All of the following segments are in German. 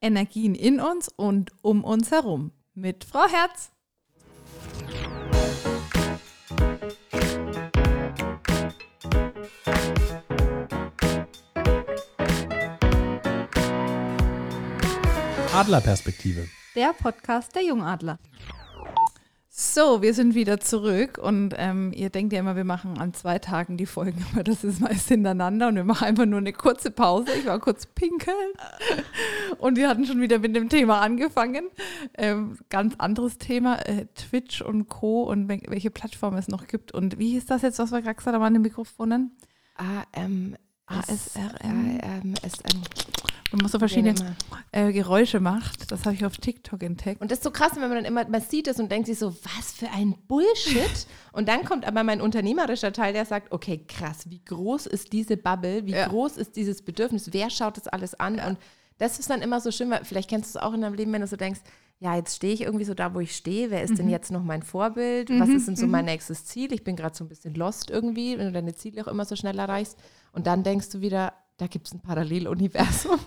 Energien in uns und um uns herum mit Frau Herz. Adlerperspektive. Der Podcast der Jungadler. So, wir sind wieder zurück und ähm, ihr denkt ja immer, wir machen an zwei Tagen die Folgen, aber das ist meist hintereinander und wir machen einfach nur eine kurze Pause. Ich war kurz pinkeln und wir hatten schon wieder mit dem Thema angefangen. Ähm, ganz anderes Thema, äh, Twitch und Co. und welche Plattform es noch gibt. Und wie hieß das jetzt, was wir gerade gesagt haben an den Mikrofonen? AM. ASRM. AMSM. Und man so verschiedene äh, Geräusche macht. Das habe ich auf TikTok entdeckt. Und das ist so krass, wenn man dann immer, man sieht es und denkt sich so, was für ein Bullshit. und dann kommt aber mein unternehmerischer Teil, der sagt, okay, krass, wie groß ist diese Bubble, wie ja. groß ist dieses Bedürfnis, wer schaut das alles an? Ja. Und das ist dann immer so schön, weil vielleicht kennst du es auch in deinem Leben, wenn du so denkst, ja, jetzt stehe ich irgendwie so da, wo ich stehe. Wer ist mhm. denn jetzt noch mein Vorbild? Mhm. Was ist denn so mhm. mein nächstes Ziel? Ich bin gerade so ein bisschen lost irgendwie, wenn du deine Ziele auch immer so schnell erreichst. Und dann denkst du wieder, da gibt es ein Paralleluniversum.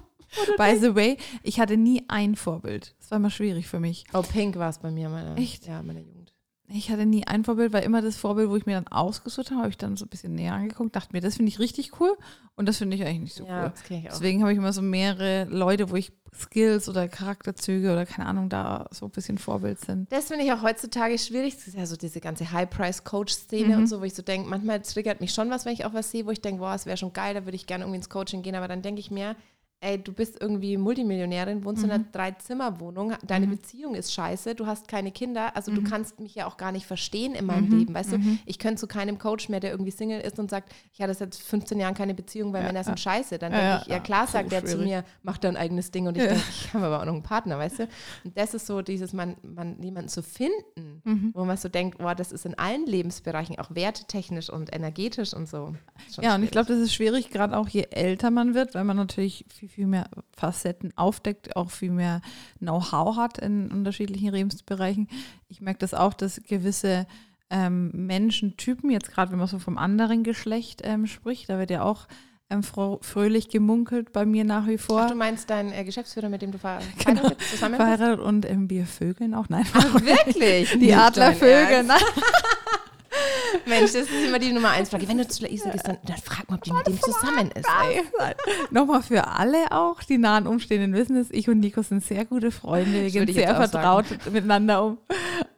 By the way, ich hatte nie ein Vorbild. Das war immer schwierig für mich. Oh, Pink war es bei mir, meine, Echt? Ja, meine Jugend. Ich hatte nie ein Vorbild, weil immer das Vorbild, wo ich mir dann ausgesucht habe, habe ich dann so ein bisschen näher angeguckt, dachte mir, das finde ich richtig cool und das finde ich eigentlich nicht so ja, cool. Deswegen habe ich immer so mehrere Leute, wo ich Skills oder Charakterzüge oder keine Ahnung, da so ein bisschen Vorbild sind. Das finde ich auch heutzutage schwierig. Das ist ja so diese ganze High-Price-Coach-Szene mhm. und so, wo ich so denke, manchmal triggert mich schon was, wenn ich auch was sehe, wo ich denke, boah, es wäre schon geil, da würde ich gerne irgendwie ins Coaching gehen, aber dann denke ich mir, ey, du bist irgendwie Multimillionärin, wohnst mhm. in einer Dreizimmerwohnung, deine mhm. Beziehung ist scheiße, du hast keine Kinder, also mhm. du kannst mich ja auch gar nicht verstehen in meinem mhm. Leben, weißt du? Mhm. Ich könnte zu keinem Coach mehr, der irgendwie Single ist und sagt, ich hatte seit 15 Jahren keine Beziehung, weil ja, Männer sind scheiße. Dann denke ich, ja klar sagt der zu mir, mach dein eigenes Ding und ich denke, ich habe aber auch noch einen Partner, weißt du? Und das ist so dieses, man, man jemanden zu finden, mhm. wo man so denkt, boah, das ist in allen Lebensbereichen, auch wertetechnisch und energetisch und so. Ja, und ich glaube, das ist schwierig, gerade auch je älter man wird, weil man natürlich viel, viel mehr Facetten aufdeckt, auch viel mehr Know-how hat in unterschiedlichen Lebensbereichen. Ich merke das auch, dass gewisse ähm, Menschentypen, jetzt gerade wenn man so vom anderen Geschlecht ähm, spricht, da wird ja auch ähm, fröhlich gemunkelt bei mir nach wie vor. Ach, du meinst deinen äh, Geschäftsführer, mit dem du verheiratet genau, zusammen bist? Verheiratet und ähm, wir Vögeln auch. Nein. Ach, wirklich? Die Adlervögel. Mensch, das ist immer die Nummer eins Frage. Wenn du zu Luisa gehst, dann, dann frag mal, ob die mit dem zusammen ist. Nochmal für alle auch, die nahen Umstehenden wissen es, ich und Nico sind sehr gute Freunde. Wir gehen sehr vertraut sagen. miteinander um.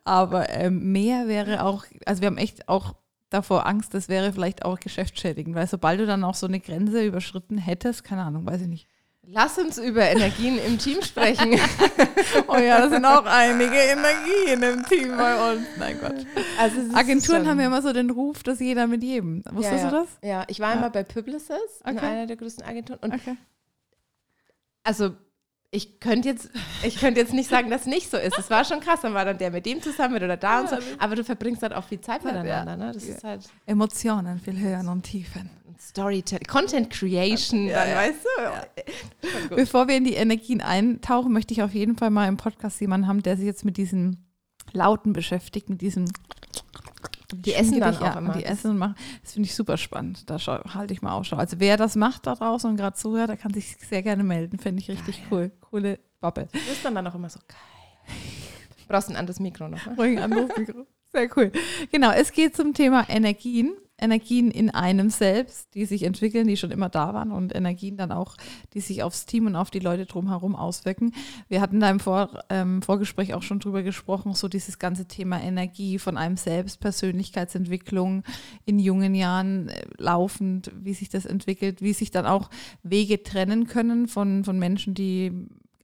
Aber ähm, mehr wäre auch, also wir haben echt auch davor Angst, das wäre vielleicht auch geschäftsschädigend, weil sobald du dann auch so eine Grenze überschritten hättest, keine Ahnung, weiß ich nicht. Lass uns über Energien im Team sprechen. oh ja, da sind auch einige Energien im Team bei uns. Nein Gott. Also Agenturen haben ja immer so den Ruf, dass jeder mit jedem. Wusstest ja, ja. du das? Ja, ich war ja. immer bei Publicis, okay. in einer der größten Agenturen. Und okay. Also ich könnte jetzt, ich könnte jetzt nicht sagen, dass nicht so ist. Es war schon krass, dann war dann der mit dem zusammen oder da und so. Aber du verbringst halt auch viel Zeit miteinander. Ne? Das ist halt Emotionen viel höher und tiefen. Storytelling, Content Creation, ja, dann ja. weißt du. Ja. Bevor wir in die Energien eintauchen, möchte ich auf jeden Fall mal im Podcast jemanden haben, der sich jetzt mit diesen Lauten beschäftigt, mit diesen die essen dann auch immer. Die essen und machen. Das finde ich super spannend. Da halte ich mal Ausschau. Also wer das macht da draußen und gerade zuhört, der kann sich sehr gerne melden. Finde ich richtig geil. cool. Coole Bubble. Du bist dann, dann auch immer so geil. Brauchst ein anderes Mikro noch. Ne? ein anderes Mikro. Sehr cool. Genau, es geht zum Thema Energien. Energien in einem selbst, die sich entwickeln, die schon immer da waren und Energien dann auch, die sich aufs Team und auf die Leute drumherum auswirken. Wir hatten da im Vor, ähm, Vorgespräch auch schon drüber gesprochen, so dieses ganze Thema Energie von einem selbst, Persönlichkeitsentwicklung in jungen Jahren äh, laufend, wie sich das entwickelt, wie sich dann auch Wege trennen können von, von Menschen, die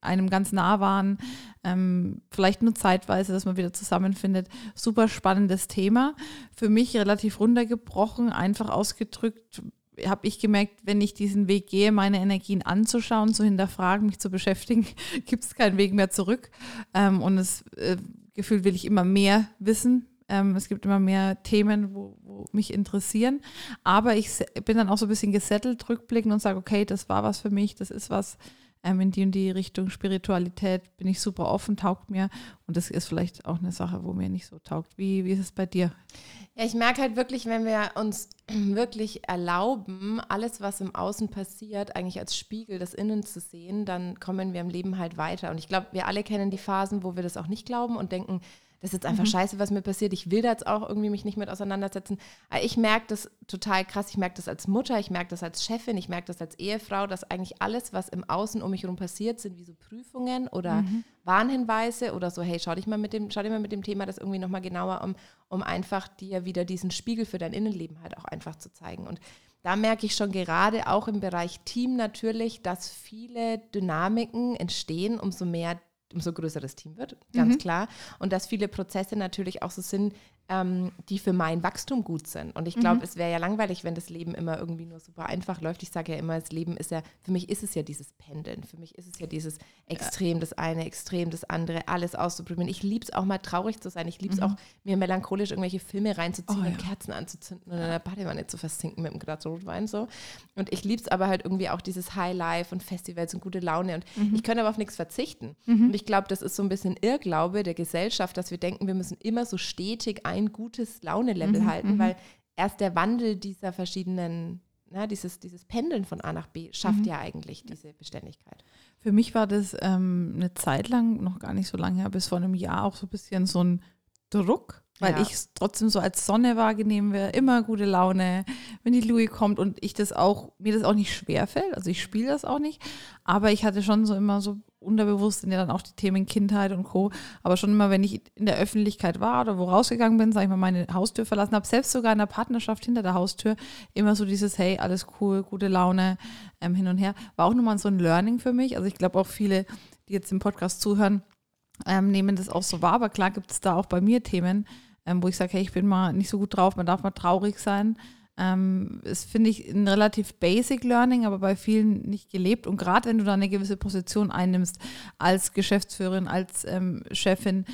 einem ganz nah waren, ähm, vielleicht nur zeitweise, dass man wieder zusammenfindet. Super spannendes Thema. Für mich relativ runtergebrochen, einfach ausgedrückt, habe ich gemerkt, wenn ich diesen Weg gehe, meine Energien anzuschauen, zu hinterfragen, mich zu beschäftigen, gibt es keinen Weg mehr zurück. Ähm, und das äh, Gefühl will ich immer mehr wissen. Ähm, es gibt immer mehr Themen, wo, wo, mich interessieren. Aber ich bin dann auch so ein bisschen gesettelt, rückblickend und sage, okay, das war was für mich, das ist was, ähm, in die und die Richtung Spiritualität bin ich super offen, taugt mir. Und das ist vielleicht auch eine Sache, wo mir nicht so taugt. Wie, wie ist es bei dir? Ja, ich merke halt wirklich, wenn wir uns wirklich erlauben, alles, was im Außen passiert, eigentlich als Spiegel des Innen zu sehen, dann kommen wir im Leben halt weiter. Und ich glaube, wir alle kennen die Phasen, wo wir das auch nicht glauben und denken, das ist jetzt einfach mhm. scheiße, was mir passiert. Ich will da jetzt auch irgendwie mich nicht mit auseinandersetzen. Aber ich merke das total krass. Ich merke das als Mutter, ich merke das als Chefin, ich merke das als Ehefrau, dass eigentlich alles, was im Außen um mich herum passiert, sind wie so Prüfungen oder mhm. Warnhinweise oder so, hey, schau dich mal mit dem, schau dich mal mit dem Thema das irgendwie nochmal genauer um, um einfach dir wieder diesen Spiegel für dein Innenleben halt auch einfach zu zeigen. Und da merke ich schon gerade auch im Bereich Team natürlich, dass viele Dynamiken entstehen, umso mehr umso größeres Team wird, ganz mhm. klar. Und dass viele Prozesse natürlich auch so sind, ähm, die für mein Wachstum gut sind. Und ich glaube, mhm. es wäre ja langweilig, wenn das Leben immer irgendwie nur super einfach läuft. Ich sage ja immer, das Leben ist ja, für mich ist es ja dieses Pendeln. Für mich ist es ja dieses Extrem, ja. das eine, Extrem, das andere, alles auszuprobieren. Ich liebe es auch mal traurig zu sein. Ich liebe es mhm. auch, mir melancholisch irgendwelche Filme reinzuziehen oh, und ja. Kerzen anzuzünden und in der Badewanne zu versinken mit einem Glas Rotwein so. Und ich liebe es aber halt irgendwie auch dieses High Life und Festivals und gute Laune. Und mhm. ich kann aber auf nichts verzichten. Mhm. Und ich glaube, das ist so ein bisschen Irrglaube der Gesellschaft, dass wir denken, wir müssen immer so stetig ein ein gutes Launelevel mhm, halten, mhm. weil erst der Wandel dieser verschiedenen, na, dieses, dieses Pendeln von A nach B schafft mhm. ja eigentlich diese Beständigkeit. Für mich war das ähm, eine Zeit lang, noch gar nicht so lange her, bis vor einem Jahr auch so ein bisschen so ein Druck, weil ja. ich es trotzdem so als Sonne wahrgenehmen will, immer gute Laune, wenn die Louis kommt und ich das auch, mir das auch nicht schwer fällt, also ich spiele das auch nicht, aber ich hatte schon so immer so unterbewusst sind ja dann auch die Themen Kindheit und Co. Aber schon immer, wenn ich in der Öffentlichkeit war oder wo rausgegangen bin, sag ich mal, meine Haustür verlassen habe, selbst sogar in der Partnerschaft hinter der Haustür, immer so dieses, hey, alles cool, gute Laune, ähm, hin und her. War auch nochmal so ein Learning für mich. Also ich glaube auch viele, die jetzt im Podcast zuhören, ähm, nehmen das auch so wahr. Aber klar gibt es da auch bei mir Themen, ähm, wo ich sage, hey, ich bin mal nicht so gut drauf, man darf mal traurig sein. Ähm, das finde ich ein relativ basic Learning, aber bei vielen nicht gelebt. Und gerade wenn du da eine gewisse Position einnimmst als Geschäftsführerin, als ähm, Chefin,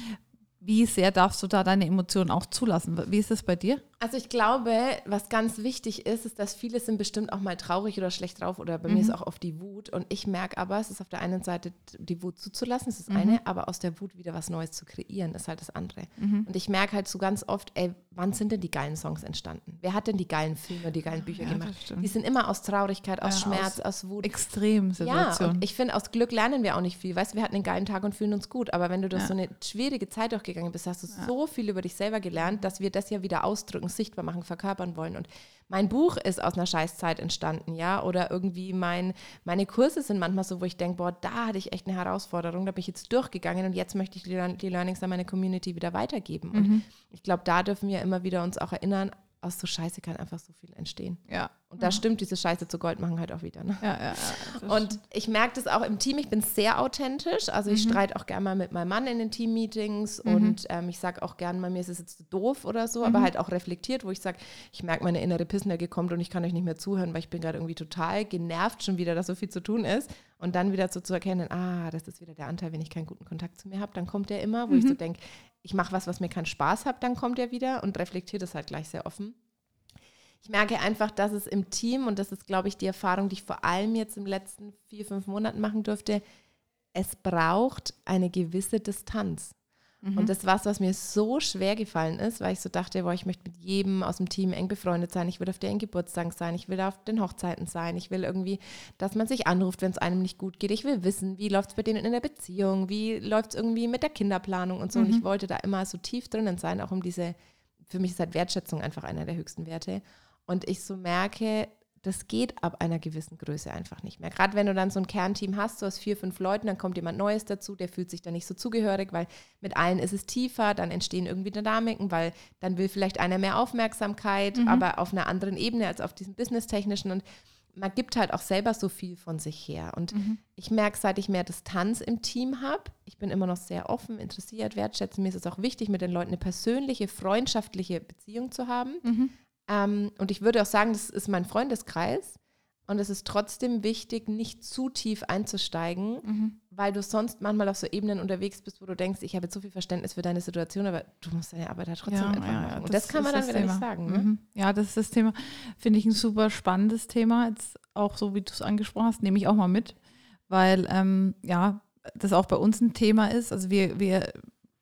wie sehr darfst du da deine Emotionen auch zulassen? Wie ist das bei dir? Also ich glaube, was ganz wichtig ist, ist, dass viele sind bestimmt auch mal traurig oder schlecht drauf oder bei mhm. mir ist auch oft die Wut. Und ich merke aber, es ist auf der einen Seite die Wut zuzulassen, das ist das mhm. eine, aber aus der Wut wieder was Neues zu kreieren, ist halt das andere. Mhm. Und ich merke halt so ganz oft, ey, wann sind denn die geilen Songs entstanden? Wer hat denn die geilen Filme, die geilen Bücher ja, gemacht? Die sind immer aus Traurigkeit, aus ja, Schmerz, aus, aus Wut. Extremsituation. Ja, und ich finde, aus Glück lernen wir auch nicht viel. Weißt du, wir hatten einen geilen Tag und fühlen uns gut, aber wenn du durch ja. so eine schwierige Zeit durchgegangen bist, hast du so viel über dich selber gelernt, dass wir das ja wieder ausdrücken, sichtbar machen, verkörpern wollen. Und mein Buch ist aus einer Scheißzeit entstanden, ja, oder irgendwie mein, meine Kurse sind manchmal so, wo ich denke, boah, da hatte ich echt eine Herausforderung, da bin ich jetzt durchgegangen und jetzt möchte ich die, die Learnings an meine Community wieder weitergeben. Und mhm. ich glaube, da dürfen wir immer wieder uns auch erinnern, aus so Scheiße kann einfach so viel entstehen. Ja. Und da ja. stimmt diese Scheiße zu Gold machen halt auch wieder. Ne? Ja, ja, ja und ich merke das auch im Team, ich bin sehr authentisch. Also ich mhm. streite auch gerne mal mit meinem Mann in den Team-Meetings mhm. und ähm, ich sage auch gerne mal, mir ist es jetzt doof oder so, mhm. aber halt auch reflektiert, wo ich sage, ich merke, meine innere Pissnecke kommt und ich kann euch nicht mehr zuhören, weil ich bin gerade irgendwie total genervt schon wieder, dass so viel zu tun ist. Und dann wieder so zu erkennen, ah, das ist wieder der Anteil, wenn ich keinen guten Kontakt zu mir habe, dann kommt der immer, wo ich so mhm. denke, ich mache was, was mir keinen Spaß hat, dann kommt er wieder und reflektiert es halt gleich sehr offen ich merke einfach, dass es im Team, und das ist, glaube ich, die Erfahrung, die ich vor allem jetzt im letzten vier, fünf Monaten machen durfte, es braucht eine gewisse Distanz. Mhm. Und das war es, was mir so schwer gefallen ist, weil ich so dachte, boah, ich möchte mit jedem aus dem Team eng befreundet sein, ich will auf den Geburtstag sein, ich will auf den Hochzeiten sein, ich will irgendwie, dass man sich anruft, wenn es einem nicht gut geht. Ich will wissen, wie läuft es bei denen in der Beziehung, wie läuft es irgendwie mit der Kinderplanung und so. Mhm. Und ich wollte da immer so tief drinnen sein, auch um diese, für mich ist halt Wertschätzung einfach einer der höchsten Werte. Und ich so merke, das geht ab einer gewissen Größe einfach nicht mehr. Gerade wenn du dann so ein Kernteam hast, so aus vier, fünf Leuten, dann kommt jemand Neues dazu, der fühlt sich dann nicht so zugehörig, weil mit allen ist es tiefer, dann entstehen irgendwie Dynamiken, weil dann will vielleicht einer mehr Aufmerksamkeit, mhm. aber auf einer anderen Ebene als auf diesem businesstechnischen und man gibt halt auch selber so viel von sich her. Und mhm. ich merke, seit ich mehr Distanz im Team habe, ich bin immer noch sehr offen, interessiert, wertschätzen. Mir ist es auch wichtig, mit den Leuten eine persönliche, freundschaftliche Beziehung zu haben. Mhm. Ähm, und ich würde auch sagen, das ist mein Freundeskreis. Und es ist trotzdem wichtig, nicht zu tief einzusteigen, mhm. weil du sonst manchmal auf so Ebenen unterwegs bist, wo du denkst, ich habe jetzt so viel Verständnis für deine Situation, aber du musst deine Arbeit halt trotzdem ja, einfach ja, machen. Und das, das kann man dann wieder Thema. nicht sagen. Ne? Mhm. Ja, das ist das Thema. Finde ich ein super spannendes Thema. Jetzt auch so, wie du es angesprochen hast, nehme ich auch mal mit weil ähm, ja, das auch bei uns ein Thema ist. Also wir, wir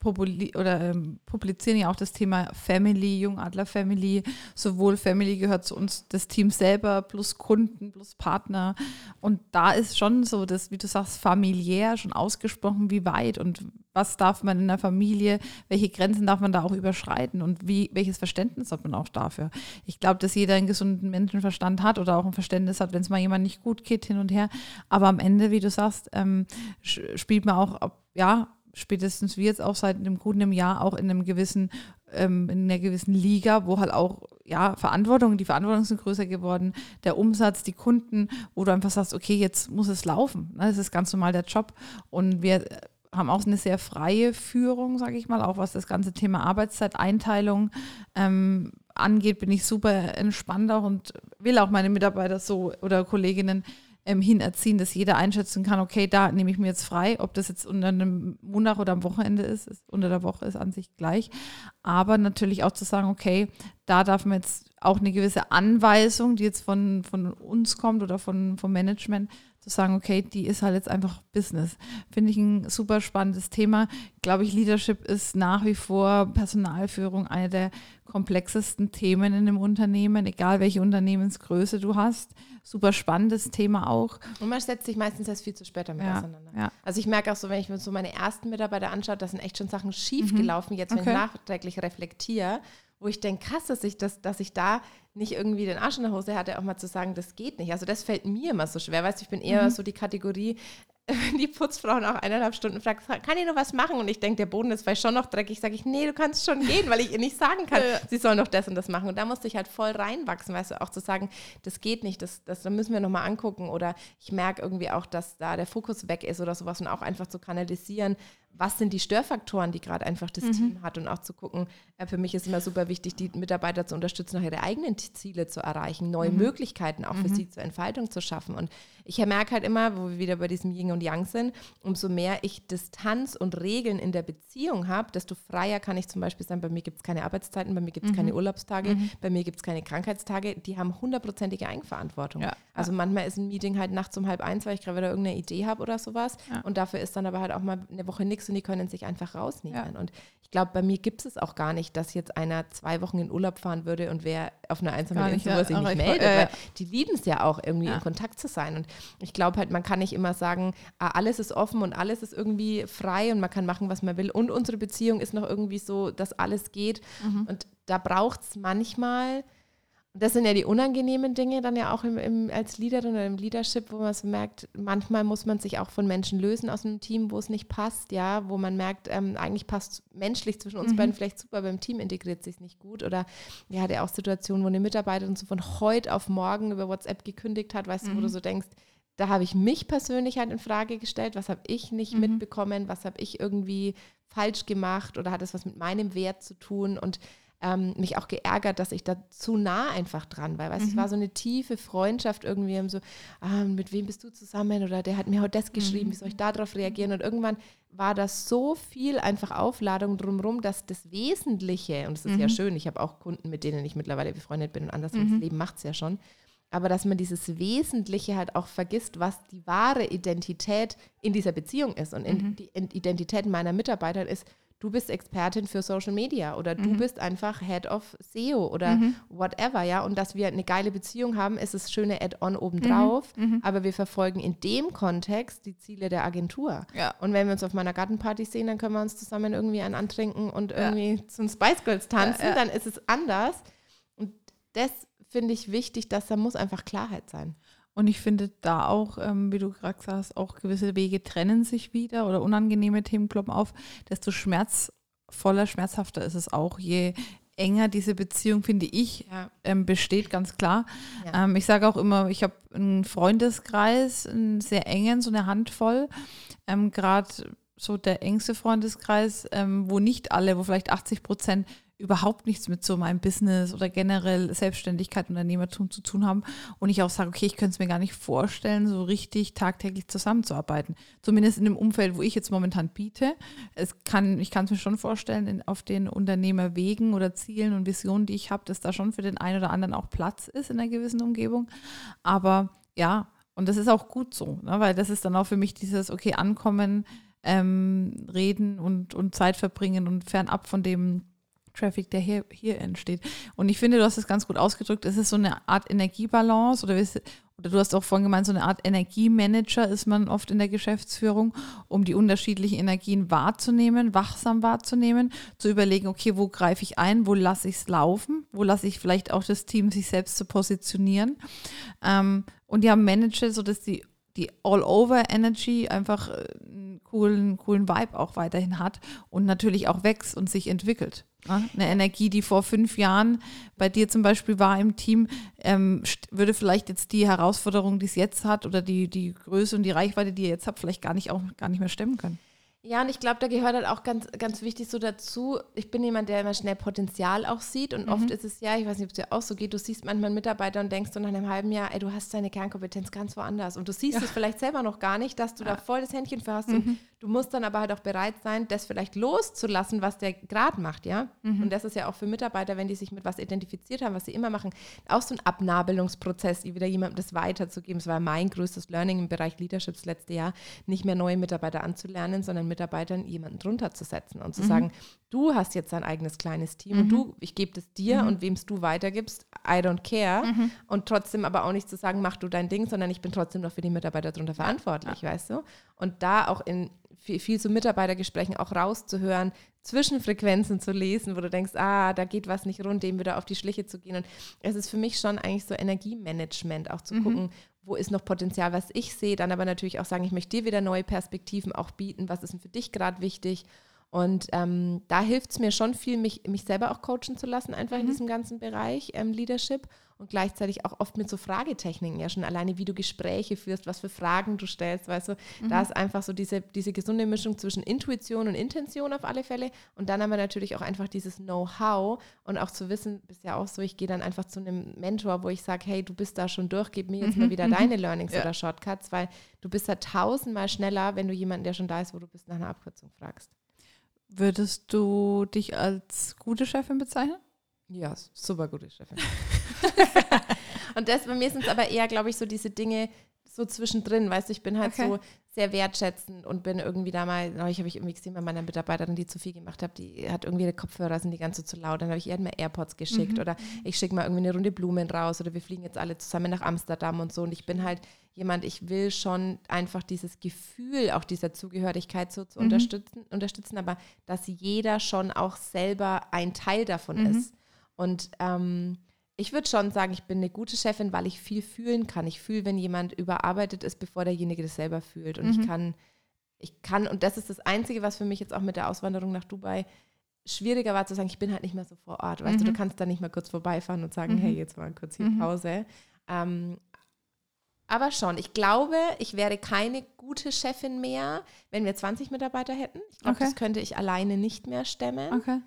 oder ähm, publizieren ja auch das Thema Family, Jungadler Family. Sowohl Family gehört zu uns, das Team selber, plus Kunden, plus Partner. Und da ist schon so, dass, wie du sagst, familiär schon ausgesprochen, wie weit und was darf man in der Familie, welche Grenzen darf man da auch überschreiten und wie, welches Verständnis hat man auch dafür. Ich glaube, dass jeder einen gesunden Menschenverstand hat oder auch ein Verständnis hat, wenn es mal jemand nicht gut geht, hin und her. Aber am Ende, wie du sagst, ähm, spielt man auch, ja, spätestens wie jetzt auch seit einem guten Jahr auch in einem gewissen, ähm, in einer gewissen Liga, wo halt auch, ja, Verantwortung, die Verantwortung sind größer geworden, der Umsatz, die Kunden, wo du einfach sagst, okay, jetzt muss es laufen. Ne? Das ist ganz normal der Job. Und wir haben auch eine sehr freie Führung, sage ich mal, auch was das ganze Thema Arbeitszeiteinteilung ähm, angeht, bin ich super entspannt und will auch meine Mitarbeiter so oder Kolleginnen ähm, hinerziehen, dass jeder einschätzen kann, okay, da nehme ich mir jetzt frei, ob das jetzt unter einem Monat oder am Wochenende ist, ist unter der Woche ist an sich gleich. Aber natürlich auch zu sagen, okay, da darf man jetzt auch eine gewisse Anweisung, die jetzt von, von uns kommt oder von, vom Management, zu sagen, okay, die ist halt jetzt einfach Business. Finde ich ein super spannendes Thema. Glaube ich, Leadership ist nach wie vor Personalführung eine der komplexesten Themen in einem Unternehmen, egal welche Unternehmensgröße du hast. Super spannendes Thema auch. Und man setzt sich meistens erst viel zu spät damit ja, auseinander. Ja. Also ich merke auch so, wenn ich mir so meine ersten Mitarbeiter anschaue, da sind echt schon Sachen schief mhm. gelaufen, jetzt wenn okay. ich nachträglich reflektiere wo ich denke, krass, dass ich, das, dass ich da nicht irgendwie den Arsch in der Hose hatte, auch mal zu sagen, das geht nicht. Also das fällt mir immer so schwer. Weißt du, ich bin eher mhm. so die Kategorie, wenn die Putzfrau nach eineinhalb Stunden fragt, kann ich nur was machen? Und ich denke, der Boden ist vielleicht schon noch dreckig, sage ich, nee, du kannst schon gehen, weil ich ihr nicht sagen kann, ja. sie soll noch das und das machen. Und da musste ich halt voll reinwachsen, weißt du, auch zu sagen, das geht nicht, das, das, das müssen wir nochmal angucken. Oder ich merke irgendwie auch, dass da der Fokus weg ist oder sowas und auch einfach zu kanalisieren, was sind die Störfaktoren, die gerade einfach das mhm. Team hat und auch zu gucken, äh, für mich ist immer super wichtig, die Mitarbeiter zu unterstützen, noch ihre eigenen Ziele zu erreichen, neue mhm. Möglichkeiten auch für mhm. sie zur Entfaltung zu schaffen. Und ich merke halt immer, wo wir wieder bei diesem Yin und Yang sind, umso mehr ich Distanz und Regeln in der Beziehung habe, desto freier kann ich zum Beispiel sein, bei mir gibt es keine Arbeitszeiten, bei mir gibt es keine mhm. Urlaubstage, mhm. bei mir gibt es keine Krankheitstage, die haben hundertprozentige Eigenverantwortung. Ja. Also manchmal ist ein Meeting halt nachts um halb eins, weil ich gerade wieder irgendeine Idee habe oder sowas. Ja. Und dafür ist dann aber halt auch mal eine Woche nichts und die können sich einfach rausnehmen. Ja. Und ich glaube, bei mir gibt es auch gar nicht, dass jetzt einer zwei Wochen in Urlaub fahren würde und wer auf einer einsamen Insel ja, sich nicht meldet, äh, die lieben es ja auch irgendwie ja. in Kontakt zu sein. Und ich glaube halt, man kann nicht immer sagen, ah, alles ist offen und alles ist irgendwie frei und man kann machen, was man will. Und unsere Beziehung ist noch irgendwie so, dass alles geht. Mhm. Und da braucht es manchmal das sind ja die unangenehmen Dinge dann ja auch im, im, als Leaderin oder im Leadership, wo man so merkt, manchmal muss man sich auch von Menschen lösen aus einem Team, wo es nicht passt, ja, wo man merkt, ähm, eigentlich passt menschlich zwischen uns mhm. beiden vielleicht super, beim Team integriert sich nicht gut. Oder ja, hat ja auch Situationen, wo eine Mitarbeiterin so von heute auf morgen über WhatsApp gekündigt hat, weißt mhm. du, wo du mhm. so denkst, da habe ich mich persönlich halt in Frage gestellt, was habe ich nicht mhm. mitbekommen, was habe ich irgendwie falsch gemacht oder hat es was mit meinem Wert zu tun und ähm, mich auch geärgert, dass ich da zu nah einfach dran war. Weißt, mhm. Es war so eine tiefe Freundschaft irgendwie, so, ah, mit wem bist du zusammen oder der hat mir heute das geschrieben, mhm. wie soll ich darauf reagieren? Und irgendwann war das so viel einfach Aufladung drumherum, dass das Wesentliche, und es ist mhm. ja schön, ich habe auch Kunden, mit denen ich mittlerweile befreundet bin und anders mhm. das Leben macht es ja schon, aber dass man dieses Wesentliche halt auch vergisst, was die wahre Identität in dieser Beziehung ist. Und mhm. die Identität meiner Mitarbeiter ist, du bist Expertin für Social Media oder du mhm. bist einfach Head of SEO oder mhm. whatever, ja. Und dass wir eine geile Beziehung haben, ist das schöne Add-on obendrauf, mhm. mhm. aber wir verfolgen in dem Kontext die Ziele der Agentur. Ja. Und wenn wir uns auf meiner Gartenparty sehen, dann können wir uns zusammen irgendwie einen antrinken und irgendwie ja. zum Spice Girls tanzen, ja, dann ist es anders. Und das finde ich wichtig, dass da muss einfach Klarheit sein. Und ich finde da auch, ähm, wie du gerade sagst, auch gewisse Wege trennen sich wieder oder unangenehme Themen kloppen auf, desto schmerzvoller, schmerzhafter ist es auch, je enger diese Beziehung, finde ich, ja. ähm, besteht, ganz klar. Ja. Ähm, ich sage auch immer, ich habe einen Freundeskreis, einen sehr engen, so eine Handvoll. Ähm, gerade so der engste Freundeskreis, ähm, wo nicht alle, wo vielleicht 80 Prozent überhaupt nichts mit so meinem Business oder generell Selbstständigkeit, Unternehmertum zu tun haben. Und ich auch sage, okay, ich könnte es mir gar nicht vorstellen, so richtig tagtäglich zusammenzuarbeiten. Zumindest in dem Umfeld, wo ich jetzt momentan biete. Es kann, ich kann es mir schon vorstellen, in, auf den Unternehmerwegen oder Zielen und Visionen, die ich habe, dass da schon für den einen oder anderen auch Platz ist in einer gewissen Umgebung. Aber ja, Und das ist auch gut so, ne? weil das ist dann auch für mich dieses, okay, ankommen, ähm, reden und, und Zeit verbringen und fernab von dem Traffic, der hier, hier entsteht. Und ich finde, du hast es ganz gut ausgedrückt, es ist so eine Art Energiebalance oder, oder du hast auch vorhin gemeint, so eine Art Energiemanager ist man oft in der Geschäftsführung, um die unterschiedlichen Energien wahrzunehmen, wachsam wahrzunehmen, zu überlegen, okay, wo greife ich ein, wo lasse ich es laufen, wo lasse ich vielleicht auch das Team sich selbst zu positionieren. Ähm, und ja, manage, sodass die die All-Over-Energy einfach äh, einen coolen, coolen Vibe auch weiterhin hat und natürlich auch wächst und sich entwickelt. Eine Energie, die vor fünf Jahren bei dir zum Beispiel war im Team, ähm, würde vielleicht jetzt die Herausforderung, die es jetzt hat oder die, die Größe und die Reichweite, die ihr jetzt habt, vielleicht gar nicht, auch, gar nicht mehr stemmen können. Ja, und ich glaube, da gehört halt auch ganz, ganz wichtig so dazu. Ich bin jemand, der immer schnell Potenzial auch sieht. Und mhm. oft ist es ja, ich weiß nicht, ob es dir auch so geht, du siehst manchmal einen Mitarbeiter und denkst so nach einem halben Jahr, ey, du hast deine Kernkompetenz ganz woanders. Und du siehst ja. es vielleicht selber noch gar nicht, dass du ja. da voll das Händchen für hast. Mhm. Und du musst dann aber halt auch bereit sein, das vielleicht loszulassen, was der gerade macht, ja. Mhm. Und das ist ja auch für Mitarbeiter, wenn die sich mit was identifiziert haben, was sie immer machen, auch so ein Abnabelungsprozess, wieder jemandem das weiterzugeben. Es war mein größtes Learning im Bereich Leadership das letzte Jahr, nicht mehr neue Mitarbeiter anzulernen, sondern Mitarbeitern jemanden drunter zu setzen und zu mhm. sagen, du hast jetzt dein eigenes kleines Team mhm. und du, ich gebe es dir mhm. und wem es du weitergibst, I don't care. Mhm. Und trotzdem aber auch nicht zu sagen, mach du dein Ding, sondern ich bin trotzdem noch für die Mitarbeiter drunter verantwortlich, ja. weißt du? Und da auch in viel, viel so Mitarbeitergesprächen auch rauszuhören, Zwischenfrequenzen zu lesen, wo du denkst, ah, da geht was nicht rund, dem wieder auf die Schliche zu gehen. Und es ist für mich schon eigentlich so Energiemanagement, auch zu mhm. gucken, wo ist noch Potenzial, was ich sehe, dann aber natürlich auch sagen, ich möchte dir wieder neue Perspektiven auch bieten, was ist denn für dich gerade wichtig. Und ähm, da hilft es mir schon viel, mich, mich selber auch coachen zu lassen, einfach mhm. in diesem ganzen Bereich ähm, Leadership und gleichzeitig auch oft mit so Fragetechniken, ja schon alleine, wie du Gespräche führst, was für Fragen du stellst, weißt du, mhm. da ist einfach so diese, diese gesunde Mischung zwischen Intuition und Intention auf alle Fälle und dann aber natürlich auch einfach dieses Know-how und auch zu wissen, bist ja auch so, ich gehe dann einfach zu einem Mentor, wo ich sage, hey, du bist da schon durch, gib mir jetzt mhm. mal wieder mhm. deine Learnings ja. oder Shortcuts, weil du bist da tausendmal schneller, wenn du jemanden, der schon da ist, wo du bist, nach einer Abkürzung fragst. Würdest du dich als gute Chefin bezeichnen? Ja, super gute Chefin. und das bei mir sind es aber eher, glaube ich, so diese Dinge so zwischendrin, weißt du, ich bin halt okay. so sehr wertschätzend und bin irgendwie da mal, neulich habe ich irgendwie gesehen bei meiner Mitarbeiterin, die zu viel gemacht hat, die hat irgendwie die Kopfhörer sind die ganze zu laut, dann habe ich ihr mal AirPods geschickt mhm. oder ich schicke mal irgendwie eine Runde Blumen raus oder wir fliegen jetzt alle zusammen nach Amsterdam und so und ich bin halt jemand, ich will schon einfach dieses Gefühl auch dieser Zugehörigkeit so zu mhm. unterstützen, unterstützen, aber dass jeder schon auch selber ein Teil davon mhm. ist und ähm, ich würde schon sagen, ich bin eine gute Chefin, weil ich viel fühlen kann. Ich fühle, wenn jemand überarbeitet ist, bevor derjenige das selber fühlt. Und mhm. ich kann, ich kann, und das ist das Einzige, was für mich jetzt auch mit der Auswanderung nach Dubai schwieriger war zu sagen, ich bin halt nicht mehr so vor Ort. Weißt mhm. du, du mhm. kannst da nicht mal kurz vorbeifahren und sagen, mhm. hey, jetzt mal kurz hier mhm. Pause. Ähm, aber schon, ich glaube, ich wäre keine gute Chefin mehr, wenn wir 20 Mitarbeiter hätten. Ich glaube, okay. das könnte ich alleine nicht mehr stemmen. Okay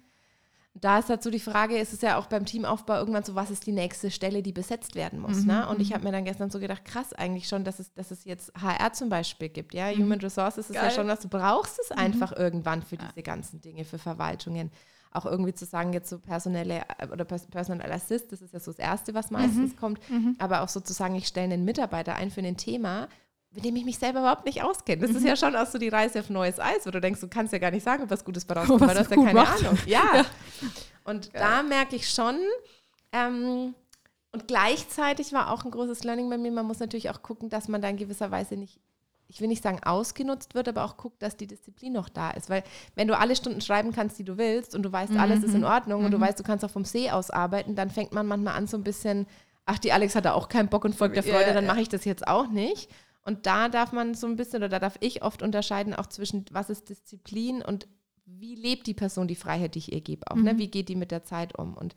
da ist dazu die Frage, ist es ja auch beim Teamaufbau irgendwann so, was ist die nächste Stelle, die besetzt werden muss. Mhm. Ne? Und ich mhm. habe mir dann gestern so gedacht, krass eigentlich schon, dass es, dass es jetzt HR zum Beispiel gibt. Ja, mhm. Human Resources ist Geil. ja schon was, du brauchst es mhm. einfach irgendwann für diese ganzen Dinge, für Verwaltungen. Auch irgendwie zu sagen, jetzt so personelle äh, oder Personal Assist, das ist ja so das Erste, was meistens mhm. kommt. Mhm. Aber auch sozusagen, ich stelle einen Mitarbeiter ein für ein Thema mit dem ich mich selber überhaupt nicht auskenne. Das mhm. ist ja schon auch so die Reise auf neues Eis, wo du denkst, du kannst ja gar nicht sagen, ob was Gutes bei rauskommt, weil du hast ja keine macht. Ahnung. Ja. ja. Und ja. da merke ich schon, ähm, und gleichzeitig war auch ein großes Learning bei mir, man muss natürlich auch gucken, dass man da in gewisser Weise nicht, ich will nicht sagen ausgenutzt wird, aber auch guckt, dass die Disziplin noch da ist. Weil wenn du alle Stunden schreiben kannst, die du willst und du weißt, mhm. alles ist in Ordnung mhm. und du mhm. weißt, du kannst auch vom See aus arbeiten, dann fängt man manchmal an so ein bisschen, ach, die Alex hat da auch keinen Bock und folgt der Freude, yeah, dann mache ich das jetzt auch nicht. Und da darf man so ein bisschen oder da darf ich oft unterscheiden auch zwischen, was ist Disziplin und wie lebt die Person die Freiheit, die ich ihr gebe auch. Ne? Mhm. Ne? Wie geht die mit der Zeit um? Und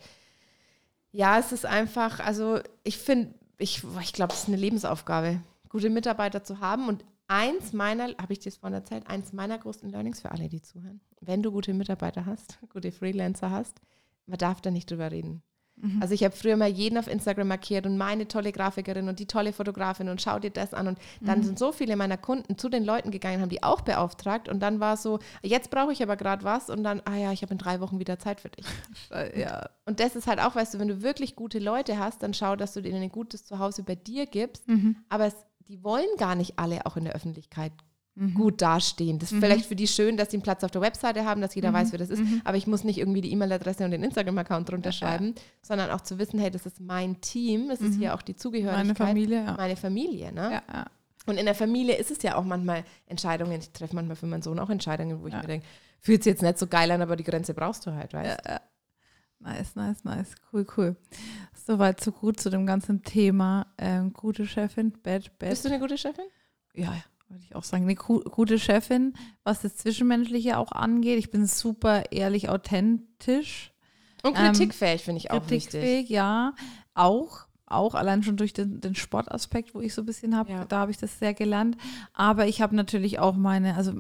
ja, es ist einfach, also ich finde, ich, ich glaube, es ist eine Lebensaufgabe, gute Mitarbeiter zu haben. Und eins meiner, habe ich dir das vorhin erzählt, eins meiner größten Learnings für alle, die zuhören, wenn du gute Mitarbeiter hast, gute Freelancer hast, man darf da nicht drüber reden. Mhm. Also ich habe früher mal jeden auf Instagram markiert und meine tolle Grafikerin und die tolle Fotografin und schau dir das an. Und dann mhm. sind so viele meiner Kunden zu den Leuten gegangen, haben die auch beauftragt. Und dann war so, jetzt brauche ich aber gerade was. Und dann, ah ja, ich habe in drei Wochen wieder Zeit für dich. ja. Und das ist halt auch, weißt du, wenn du wirklich gute Leute hast, dann schau, dass du denen ein gutes Zuhause bei dir gibst. Mhm. Aber es die wollen gar nicht alle auch in der Öffentlichkeit Mhm. gut dastehen. Das ist vielleicht für die schön, dass sie einen Platz auf der Webseite haben, dass jeder weiß, wer das ist. Aber ich muss nicht irgendwie die E-Mail-Adresse und den Instagram-Account drunter schreiben, sondern auch zu wissen, hey, das ist mein Team, es ist hier auch die Zugehörigkeit. Meine Familie, ja. Meine Familie, ne? Ja, ja. Und in der Familie ist es ja auch manchmal Entscheidungen. Ich treffe manchmal für meinen Sohn auch Entscheidungen, wo ich Ja. mir denke, fühlt sich jetzt nicht so geil an, aber die Grenze brauchst du halt, weißt Ja, ja. Nice, nice, nice. Cool, cool. Soweit so gut zu dem ganzen Thema. Ähm, gute Chefin, bad, bad. Bist du eine gute Chefin? ja, ja, würde ich auch sagen. Eine gu- gute Chefin, was das Zwischenmenschliche auch angeht. Ich bin super ehrlich, authentisch. Und Ähm, kritikfähig finde ich auch wichtig. Kritikfähig, ja. Auch. Auch allein schon durch den, den Sportaspekt, wo ich so ein bisschen habe, Ja. da habe ich das sehr gelernt. Aber ich habe natürlich auch meine, also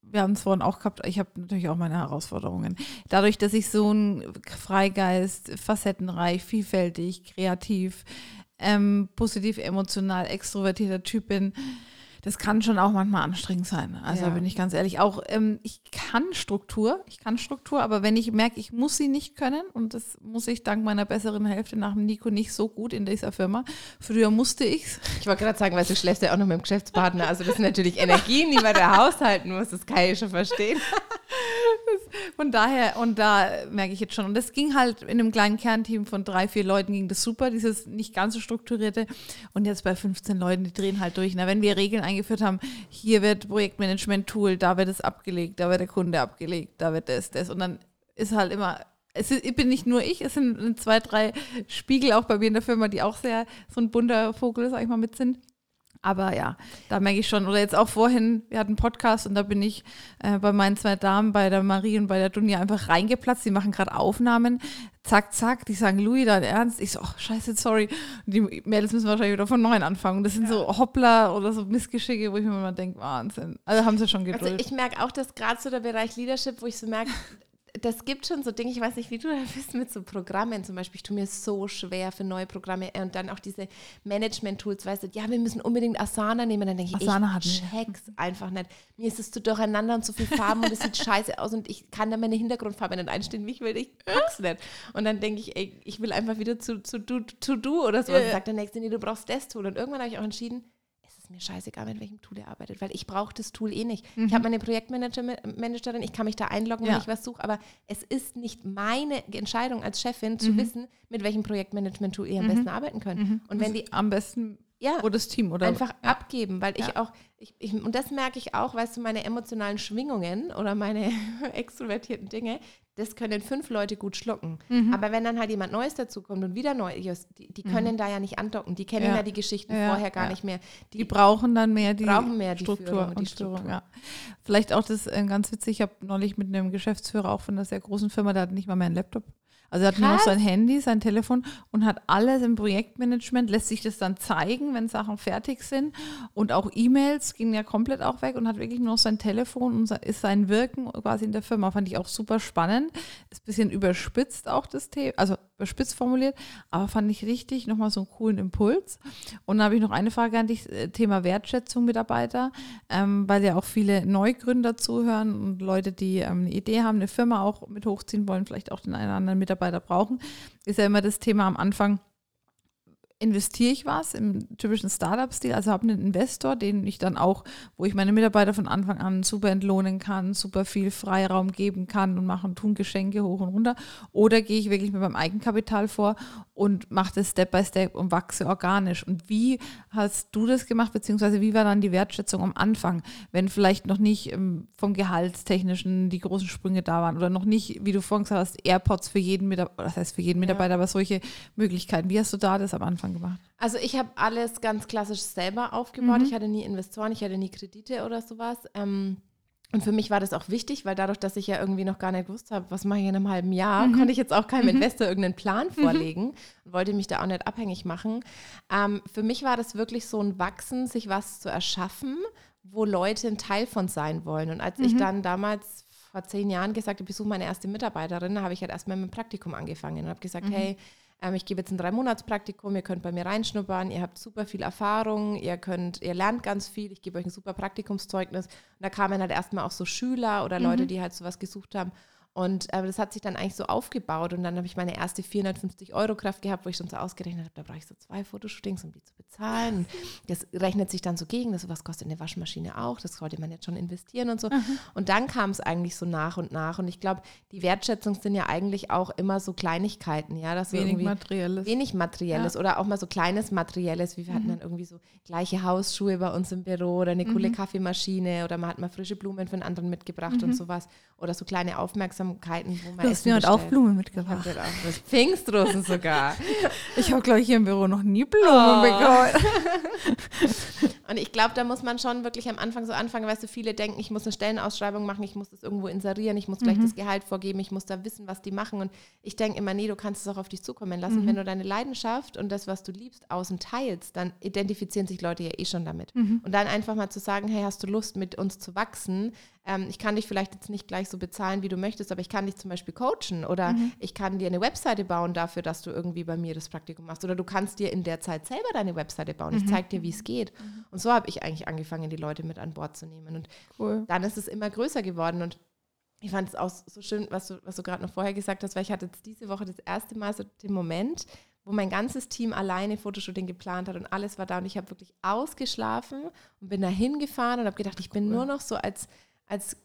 wir haben es vorhin auch gehabt, ich habe natürlich auch meine Herausforderungen. Dadurch, dass ich so ein Freigeist, facettenreich, vielfältig, kreativ, ähm, positiv, emotional, extrovertierter Typ bin, das kann schon auch manchmal anstrengend sein. Also Ja. bin ich ganz ehrlich. Auch ähm, ich kann Struktur, ich kann Struktur, aber wenn ich merke, ich muss sie nicht können, und das muss ich dank meiner besseren Hälfte nach dem Nico nicht so gut in dieser Firma. Früher musste ich's. Ich wollte gerade sagen, weil du schläfst ja auch noch mit dem Geschäftspartner. Also das sind natürlich Energien, die man da haushalten muss. Das kann ich schon verstehen. Von daher, und da merke ich jetzt schon. Und das ging halt in einem kleinen Kernteam von drei, vier Leuten ging das super, dieses nicht ganz so strukturierte. Und jetzt bei 15 Leuten, die drehen halt durch. Na, wenn wir Regeln eingeführt haben, hier wird Projektmanagement-Tool, da wird es abgelegt, da wird der Kunde abgelegt, da wird das, das. Und dann ist halt immer, es bin nicht nur ich, es sind zwei, drei Spiegel auch bei mir in der Firma, die auch sehr so ein bunter Vogel, sag ich mal, mit sind. Aber ja, da merke ich schon. Oder jetzt auch vorhin, wir hatten einen Podcast und da bin ich äh, bei meinen zwei Damen, bei der Marie und bei der Dunja einfach reingeplatzt. Die machen gerade Aufnahmen. Zack, zack. Die sagen, Louis, dein Ernst? Ich so, ach, scheiße, sorry. Und die Mädels müssen wahrscheinlich wieder von neuem anfangen. Das sind so Hoppler oder so Missgeschicke, wo ich mir immer denke, Wahnsinn. Also haben sie schon Geduld. Also ich merke auch, dass gerade so der Bereich Leadership, wo ich so merke, das gibt schon so Dinge, ich weiß nicht, wie du da bist mit so Programmen zum Beispiel. Ich tue mir so schwer für neue Programme und dann auch diese Management-Tools, weißt du, ja, wir müssen unbedingt Asana nehmen. Dann denke ich, Asana ich check's einfach nicht. Mir ist es zu durcheinander und zu viel Farben und es sieht scheiße aus und ich kann da meine Hintergrundfarbe nicht einstellen, wie ich will. Ich pack's nicht. Und dann denke ich, ey, ich will einfach wieder zu, zu do, to do oder so. Und ja. sagt der Nächste, nee, du brauchst das Tool. Und irgendwann habe ich auch entschieden, mir scheißegal, mit welchem Tool ihr arbeitet, weil ich brauche das Tool eh nicht. Ich habe meine Projektmanagerin, ich kann mich da einloggen, wenn Ja. ich was suche, aber es ist nicht meine Entscheidung als Chefin zu wissen, mit welchem Projektmanagement-Tool ihr am besten arbeiten könnt. Und wenn die Am besten ja, oder das Team oder einfach ja. abgeben, weil ich Ja. auch, ich, ich, und das merke ich auch, weißt du, meine emotionalen Schwingungen oder meine extrovertierten Dinge, das können fünf Leute gut schlucken. Mhm. Aber wenn dann halt jemand Neues dazukommt und wieder Neues, die, die können da ja nicht andocken, die kennen Mhm. Ja. ja, die Geschichten Ja, vorher gar ja. nicht mehr. Die brauchen dann mehr die mehr die Struktur Führung und die. Struktur. Ja. Vielleicht auch das äh, ganz witzig, ich habe neulich mit einem Geschäftsführer auch von einer sehr großen Firma, der hat nicht mal mehr einen Laptop. Also er hat nur noch Krass. sein Handy, sein Telefon und hat alles im Projektmanagement, lässt sich das dann zeigen, wenn Sachen fertig sind. Und auch E-Mails gingen ja komplett auch weg und hat wirklich nur noch sein Telefon und ist sein Wirken quasi in der Firma. Fand ich auch super spannend. Ist ein bisschen überspitzt auch das Thema, also überspitzt formuliert, aber fand ich richtig nochmal so einen coolen Impuls. Und dann habe ich noch eine Frage an dich, äh, Thema Wertschätzung Mitarbeiter, ähm, weil ja auch viele Neugründer zuhören und Leute, die ähm, eine Idee haben, eine Firma auch mit hochziehen wollen, vielleicht auch den einen oder anderen Mitarbeiter brauchen, ist ja immer das Thema am Anfang, investiere ich was im typischen Startup-Stil, also habe einen Investor, den ich dann auch, wo ich meine Mitarbeiter von Anfang an super entlohnen kann, super viel Freiraum geben kann und machen, tun Geschenke hoch und runter. Oder gehe ich wirklich mit meinem Eigenkapital vor und mache das Step by Step und wachse organisch. Und wie hast du das gemacht, beziehungsweise wie war dann die Wertschätzung am Anfang, wenn vielleicht noch nicht ähm, vom Gehaltstechnischen die großen Sprünge da waren oder noch nicht, wie du vorhin gesagt hast, AirPods für jeden Mitarbeiter, das heißt für jeden Mitarbeiter, aber solche Möglichkeiten. Wie hast du da das am Anfang gemacht? Also ich habe alles ganz klassisch selber aufgebaut. Mhm. Ich hatte nie Investoren, ich hatte nie Kredite oder sowas. Ähm, und für mich war das auch wichtig, weil dadurch, dass ich ja irgendwie noch gar nicht gewusst habe, was mache ich in einem halben Jahr, Mhm. konnte ich jetzt auch keinem Investor irgendeinen Plan vorlegen und wollte mich da auch nicht abhängig machen. Ähm, für mich war das wirklich so ein Wachsen, sich was zu erschaffen, wo Leute ein Teil von sein wollen. Und als Mhm. ich dann damals vor zehn Jahren gesagt habe, ich suche meine erste Mitarbeiterin, da habe ich halt erstmal mit dem Praktikum angefangen und habe gesagt, Mhm. hey, ähm, ich gebe jetzt ein Drei-Monats-Praktikum, ihr könnt bei mir reinschnuppern, ihr habt super viel Erfahrung, ihr könnt, ihr lernt ganz viel, ich gebe euch ein super Praktikumszeugnis. Und da kamen halt erstmal auch so Schüler oder Leute, die halt sowas gesucht haben. Und äh, das hat sich dann eigentlich so aufgebaut. Und dann habe ich meine erste 450 Euro Kraft gehabt, wo ich schon so ausgerechnet habe, da brauche ich so zwei Fotoshootings, um die zu bezahlen. Und das rechnet sich dann so gegen, das was kostet eine Waschmaschine auch, das sollte man jetzt schon investieren und so. Mhm. Und dann kam es eigentlich so nach und nach. Und ich glaube, die Wertschätzung sind ja eigentlich auch immer so Kleinigkeiten, ja, dass wenig materielles, wenig materielles ja. oder auch mal so kleines materielles, wie wir mhm. hatten dann irgendwie so gleiche Hausschuhe bei uns im Büro oder eine coole mhm. Kaffeemaschine oder man hat mal frische Blumen für einen anderen mitgebracht und mhm. sowas oder so kleine Aufmerksamkeiten, wo man Du hast mir heute auch Blumen mitgebracht. Ich auch Pfingstrosen sogar. ich habe, glaube ich, hier im Büro noch nie Blumen oh. bekommen. und ich glaube, da muss man schon wirklich am Anfang so anfangen, weißt du, viele denken, ich muss eine Stellenausschreibung machen, ich muss das irgendwo inserieren, ich muss gleich mhm. das Gehalt vorgeben, ich muss da wissen, was die machen. Und ich denke immer, nee, du kannst es auch auf dich zukommen lassen. Mhm. Wenn du deine Leidenschaft und das, was du liebst, außen teilst, dann identifizieren sich Leute ja eh schon damit. Mhm. Und dann einfach mal zu sagen, hey, hast du Lust, mit uns zu wachsen? Ähm, ich kann dich vielleicht jetzt nicht gleich so bezahlen, wie du möchtest, aber ich kann dich zum Beispiel coachen oder mhm. ich kann dir eine Webseite bauen dafür, dass du irgendwie bei mir das Praktikum machst. Oder du kannst dir in der Zeit selber deine Webseite bauen. Ich mhm. zeige dir, wie es geht. Mhm. Und so habe ich eigentlich angefangen, die Leute mit an Bord zu nehmen. Und cool. dann ist es immer größer geworden. Und ich fand es auch so schön, was du, was du gerade noch vorher gesagt hast, weil ich hatte jetzt diese Woche das erste Mal so den Moment, wo mein ganzes Team alleine Fotoshooting geplant hat und alles war da und ich habe wirklich ausgeschlafen und bin da hingefahren und habe gedacht, ich bin cool. nur noch so als als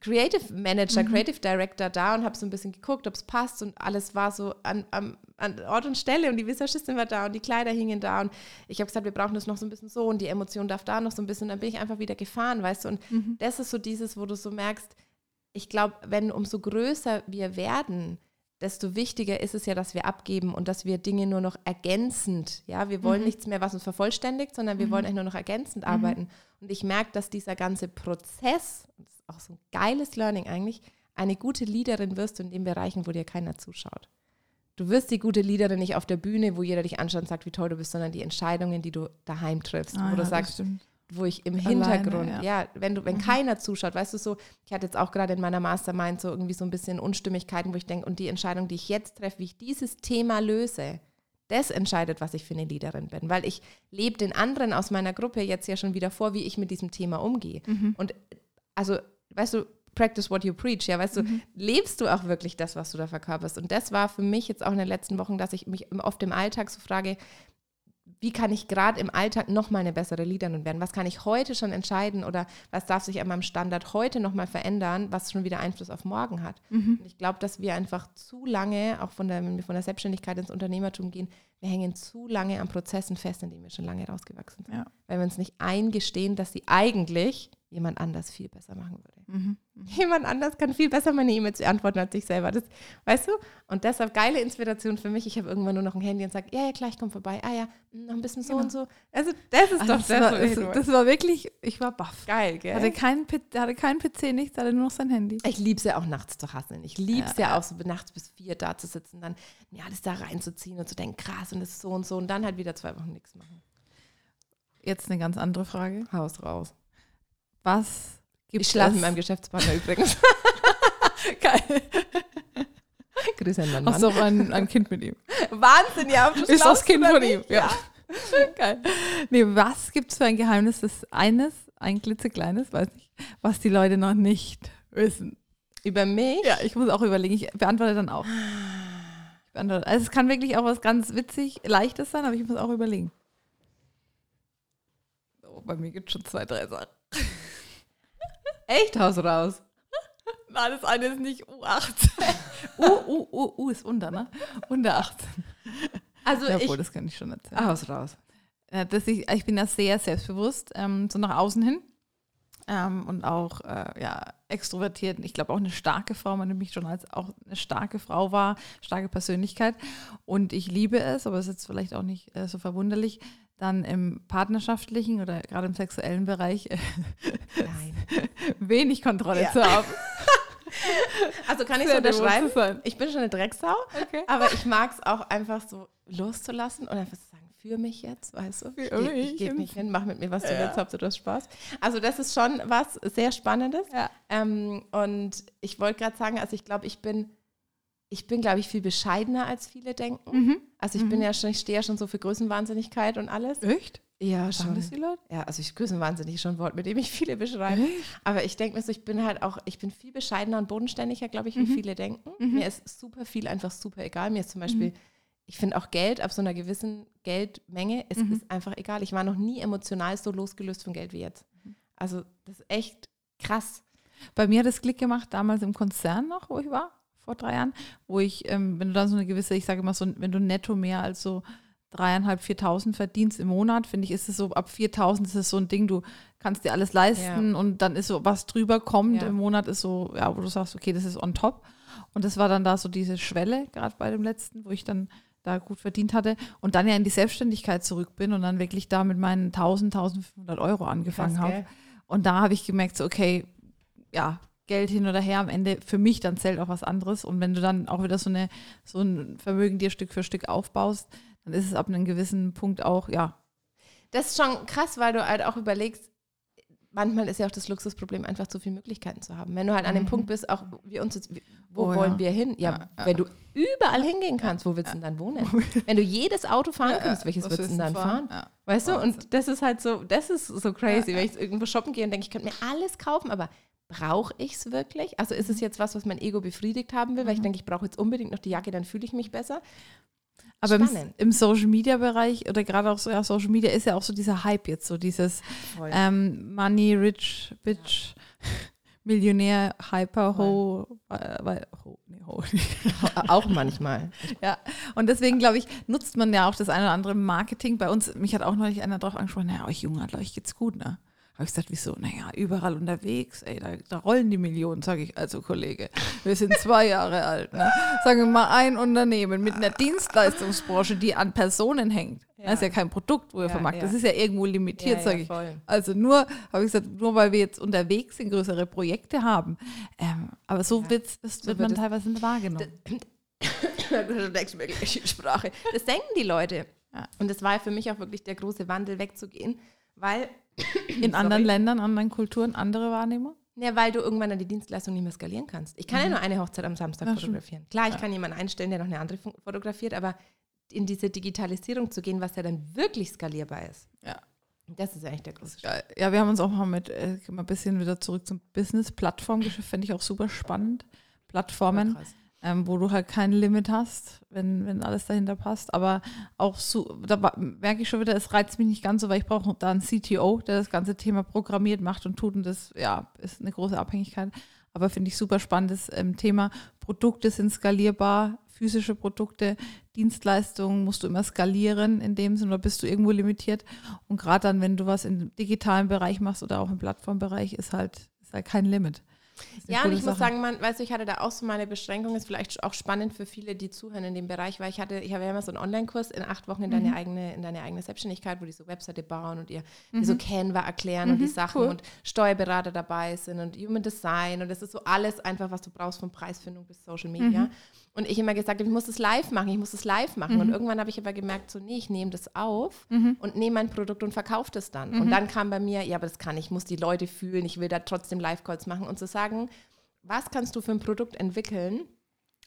Creative Manager, mhm. Creative Director da und habe so ein bisschen geguckt, ob es passt und alles war so an, an, an, Ort und Stelle und die Visagistin war da und die Kleider hingen da und ich habe gesagt, wir brauchen das noch so ein bisschen so und die Emotion darf da noch so ein bisschen. Dann bin ich einfach wieder gefahren, weißt du. Und mhm. das ist so dieses, wo du so merkst, ich glaube, wenn umso größer wir werden, desto wichtiger ist es ja, dass wir abgeben und dass wir Dinge nur noch ergänzend, ja, wir wollen mhm. nichts mehr, was uns vervollständigt, sondern wir mhm. wollen eigentlich nur noch ergänzend mhm. arbeiten. Und ich merke, dass dieser ganze Prozess, das ist auch so ein geiles Learning eigentlich, eine gute Leaderin wirst du in den Bereichen, wo dir keiner zuschaut. Du wirst die gute Leaderin nicht auf der Bühne, wo jeder dich anschaut und sagt, wie toll du bist, sondern die Entscheidungen, die du daheim triffst, ah, wo ja, du sagst, wo ich im Alleine, Hintergrund, ja. ja. wenn du, wenn mhm. keiner zuschaut, weißt du so, ich hatte jetzt auch gerade in meiner Mastermind so irgendwie so ein bisschen Unstimmigkeiten, wo ich denke, und die Entscheidung, die ich jetzt treffe, wie ich dieses Thema löse, das entscheidet, was ich für eine Leaderin bin, weil ich lebe den anderen aus meiner Gruppe jetzt ja schon wieder vor, wie ich mit diesem Thema umgehe. Mhm. Und also, weißt du, practice what you preach, ja, weißt mhm. du, lebst du auch wirklich das, was du da verkörperst? Und das war für mich jetzt auch in den letzten Wochen, dass ich mich oft im Alltag so frage, wie kann ich gerade im Alltag noch mal eine bessere Leaderin werden? Was kann ich heute schon entscheiden oder was darf sich an meinem Standard heute noch mal verändern, was schon wieder Einfluss auf morgen hat? Mhm. Und ich glaube, dass wir einfach zu lange, auch von der, wenn wir von der Selbstständigkeit ins Unternehmertum gehen, wir hängen zu lange an Prozessen fest, in denen wir schon lange rausgewachsen sind. Ja. Weil wir uns nicht eingestehen, dass sie eigentlich jemand anders viel besser machen würde. Mhm. mhm. Jemand anders kann viel besser meine E-Mails beantworten als ich selber. Das, weißt du? Und deshalb geile Inspiration für mich. Ich habe irgendwann nur noch ein Handy und sage, ja, ja, klar, ich komme vorbei. Ah ja, hm, noch ein bisschen so genau. und so. Also das ist also doch das. War, das, das war wirklich, ich war baff. Geil, gell? Hatte keinen hatte kein PC, nichts, hatte nur noch sein Handy. Ich liebe es ja auch nachts zu hasseln. Ich liebe es ja, ja, auch so nachts bis vier da zu sitzen, dann ja, alles da reinzuziehen und zu denken, krass und das ist so und so und dann halt wieder zwei Wochen nichts machen. Jetzt eine ganz andere Frage. Haus raus. Was gibt Ich schlafe mit meinem Geschäftspartner übrigens. Geil. Grüße an meinen Mann. Hast du auch ein, ein Kind mit ihm? Wahnsinn, ja. Ist das Kind von ihm, ja. ja. Geil. Nee, was gibt es für ein Geheimnis, das eines, ein klitzekleines, weiß ich, was die Leute noch nicht wissen? Über mich? Ja, ich muss auch überlegen. Ich beantworte dann auch. Also es kann wirklich auch was ganz witzig, leichtes sein, aber ich muss auch überlegen. Oh, bei mir gibt es schon zwei, drei Sachen. Echt Haus raus? Nein, das eine ist nicht U18. U, U, U, U ist unter, ne? Unter 18. Also ja, ich, das kann ich schon erzählen. Haus raus. Das ich, ich bin da sehr selbstbewusst, ähm, so nach außen hin. Ähm, und auch äh, ja, extrovertiert. Ich glaube auch eine starke Frau, man nimmt mich schon als auch eine starke Frau war, starke Persönlichkeit. Und ich liebe es, aber es ist jetzt vielleicht auch nicht äh, so verwunderlich, dann im partnerschaftlichen oder gerade im sexuellen Bereich äh, wenig Kontrolle ja. zu haben. Also kann ich so unterschreiben. Ich bin schon eine Drecksau, okay. aber ich mag es auch einfach so loszulassen und einfach zu sagen, für mich jetzt, weißt du? Ich, ge ich gebe mich hin, mach mit mir, was du ja. willst, Hauptsache du hast Spaß. Also das ist schon was sehr Spannendes. Ja. Ähm, und ich wollte gerade sagen, also ich glaube, ich bin ich bin, glaube ich, viel bescheidener, als viele denken. Mhm. Also ich mhm. bin ja schon, ich stehe ja schon so für Größenwahnsinnigkeit und alles. Echt? Ja, Sagen schon. das die Leute? Ja, also ich grüße wahnsinnig schon ein Wort, mit dem ich viele beschreibe. Aber ich denke mir so, ich bin halt auch, ich bin viel bescheidener und bodenständiger, glaube ich, wie Mhm. viele denken. Mhm. Mir ist super viel einfach super egal. Mir ist zum Beispiel, ich finde auch Geld ab so einer gewissen Geldmenge, es Mhm. ist einfach egal. Ich war noch nie emotional so losgelöst von Geld wie jetzt. Mhm. Also das ist echt krass. Bei mir hat es Klick gemacht, damals im Konzern noch, wo ich war, vor drei Jahren, wo ich, ähm, wenn du dann so eine gewisse, ich sage immer so, wenn du netto mehr als so dreieinhalb, viertausend verdienst im Monat, finde ich, ist es so, ab 4000 ist es so ein Ding, du kannst dir alles leisten und dann ist so, was drüber kommt Ja. im Monat, ist so, ja, wo du sagst, okay, das ist on top. Und das war dann da so diese Schwelle, gerade bei dem letzten, wo ich dann da gut verdient hatte und dann ja in die Selbstständigkeit zurück bin und dann wirklich da mit meinen 1000, 1500 Euro angefangen habe. Und da habe ich gemerkt, so, okay, ja, Geld hin oder her, am Ende für mich dann zählt auch was anderes. Und wenn du dann auch wieder so, eine, so ein Vermögen dir Stück für Stück aufbaust, dann ist es ab einem gewissen Punkt auch, ja, Das ist schon krass, weil du halt auch überlegst, manchmal ist ja auch das Luxusproblem, einfach zu viele Möglichkeiten zu haben. Wenn du halt an dem Mhm. Punkt bist, auch wir uns jetzt, wo Oh, wollen ja. wir hin? Ja, Ja, ja. wenn du überall hingehen kannst, wo willst du denn dann wohnen? Wenn du jedes Auto fahren kannst, welches willst du denn dann fahren? Ja. Weißt du, Wahnsinn. und das ist halt so, das ist so crazy, Ja, wenn ich irgendwo shoppen gehe und denke, ich könnte mir alles kaufen, aber brauche ich es wirklich? Also ist es jetzt was, was mein Ego befriedigt haben will, weil ich denke, ich brauche jetzt unbedingt noch die Jacke, dann fühle ich mich besser. Aber im, im Social Media Bereich oder gerade auch so, ja, Social Media ist ja auch so dieser Hype jetzt, so dieses ähm, Money, Rich, Bitch, Millionär, Hyper, Ho, äh, weil- ho, nee, ho. auch manchmal. Ja, und deswegen glaube ich, nutzt man ja auch das eine oder andere Marketing. Bei uns, mich hat auch neulich einer drauf angesprochen, naja, euch Jungen, euch geht's gut, ne? Habe ich gesagt, wieso? Naja, überall unterwegs, ey, da, da rollen die Millionen, sage ich, also Kollege, wir sind zwei Jahre alt, ne? Sagen wir mal, ein Unternehmen mit einer Dienstleistungsbranche, die an Personen hängt. Ja. Das ist ja kein Produkt, wo ihr Ja, vermarktet, ja. das ist ja irgendwo limitiert, sage ich. voll. Also nur, habe ich gesagt, nur weil wir jetzt unterwegs sind, größere Projekte haben. Ähm, aber so, wird's, das so wird man teilweise nicht wahrgenommen. Sprache. Das denken die Leute. Und das war für mich auch wirklich der große Wandel, wegzugehen, weil, In anderen. Ländern, anderen Kulturen, andere Wahrnehmung? ja, weil du irgendwann dann die Dienstleistung nicht mehr skalieren kannst. Ich kann ja nur eine Hochzeit am Samstag Ja, fotografieren. Klar, ich Ja. kann jemanden einstellen, der noch eine andere fo- fotografiert, aber in diese Digitalisierung zu gehen, was ja dann wirklich skalierbar ist. Ja. Das ist eigentlich der große Schritt. Ja, wir haben uns auch mal mit, äh, mal ein bisschen wieder zurück zum Business-Plattformgeschäft, fände ich auch super spannend. Plattformen, Krass. Ähm, wo du halt kein Limit hast, wenn, wenn alles dahinter passt. Aber auch so, da merke ich schon wieder, es reizt mich nicht ganz so, weil ich brauche da einen CTO, der das ganze Thema programmiert, macht und tut. Und das, ja, ist eine große Abhängigkeit. Aber finde ich super spannendes ähm, Thema. Produkte sind skalierbar, physische Produkte, Dienstleistungen musst du immer skalieren in dem Sinne, oder bist du irgendwo limitiert. Und gerade dann, wenn du was im digitalen Bereich machst oder auch im Plattformbereich, ist halt, ist halt kein Limit. Ja, und ich muss Sache. sagen, man, weißt du, ich hatte da auch so meine Beschränkung, ist vielleicht auch spannend für viele, die zuhören in dem Bereich, weil ich hatte, ich habe ja immer so einen Online-Kurs in acht Wochen in deine Mhm. eigene, in deine eigene Selbstständigkeit, wo die so Webseite bauen und ihr die so Canva erklären und die Mhm, Sachen cool. und Steuerberater dabei sind und Human Design und das ist so alles einfach, was du brauchst von Preisfindung bis Social Media. Mhm. Und ich immer gesagt habe, ich muss das live machen, ich muss das live machen. Und irgendwann habe ich aber gemerkt, so, nee, ich nehme das auf Mhm. und nehme mein Produkt und verkaufe das dann. Und dann kam bei mir, ja, aber das kann ich, ich muss die Leute fühlen, ich will da trotzdem Live-Calls machen und zu sagen, was kannst du für ein Produkt entwickeln,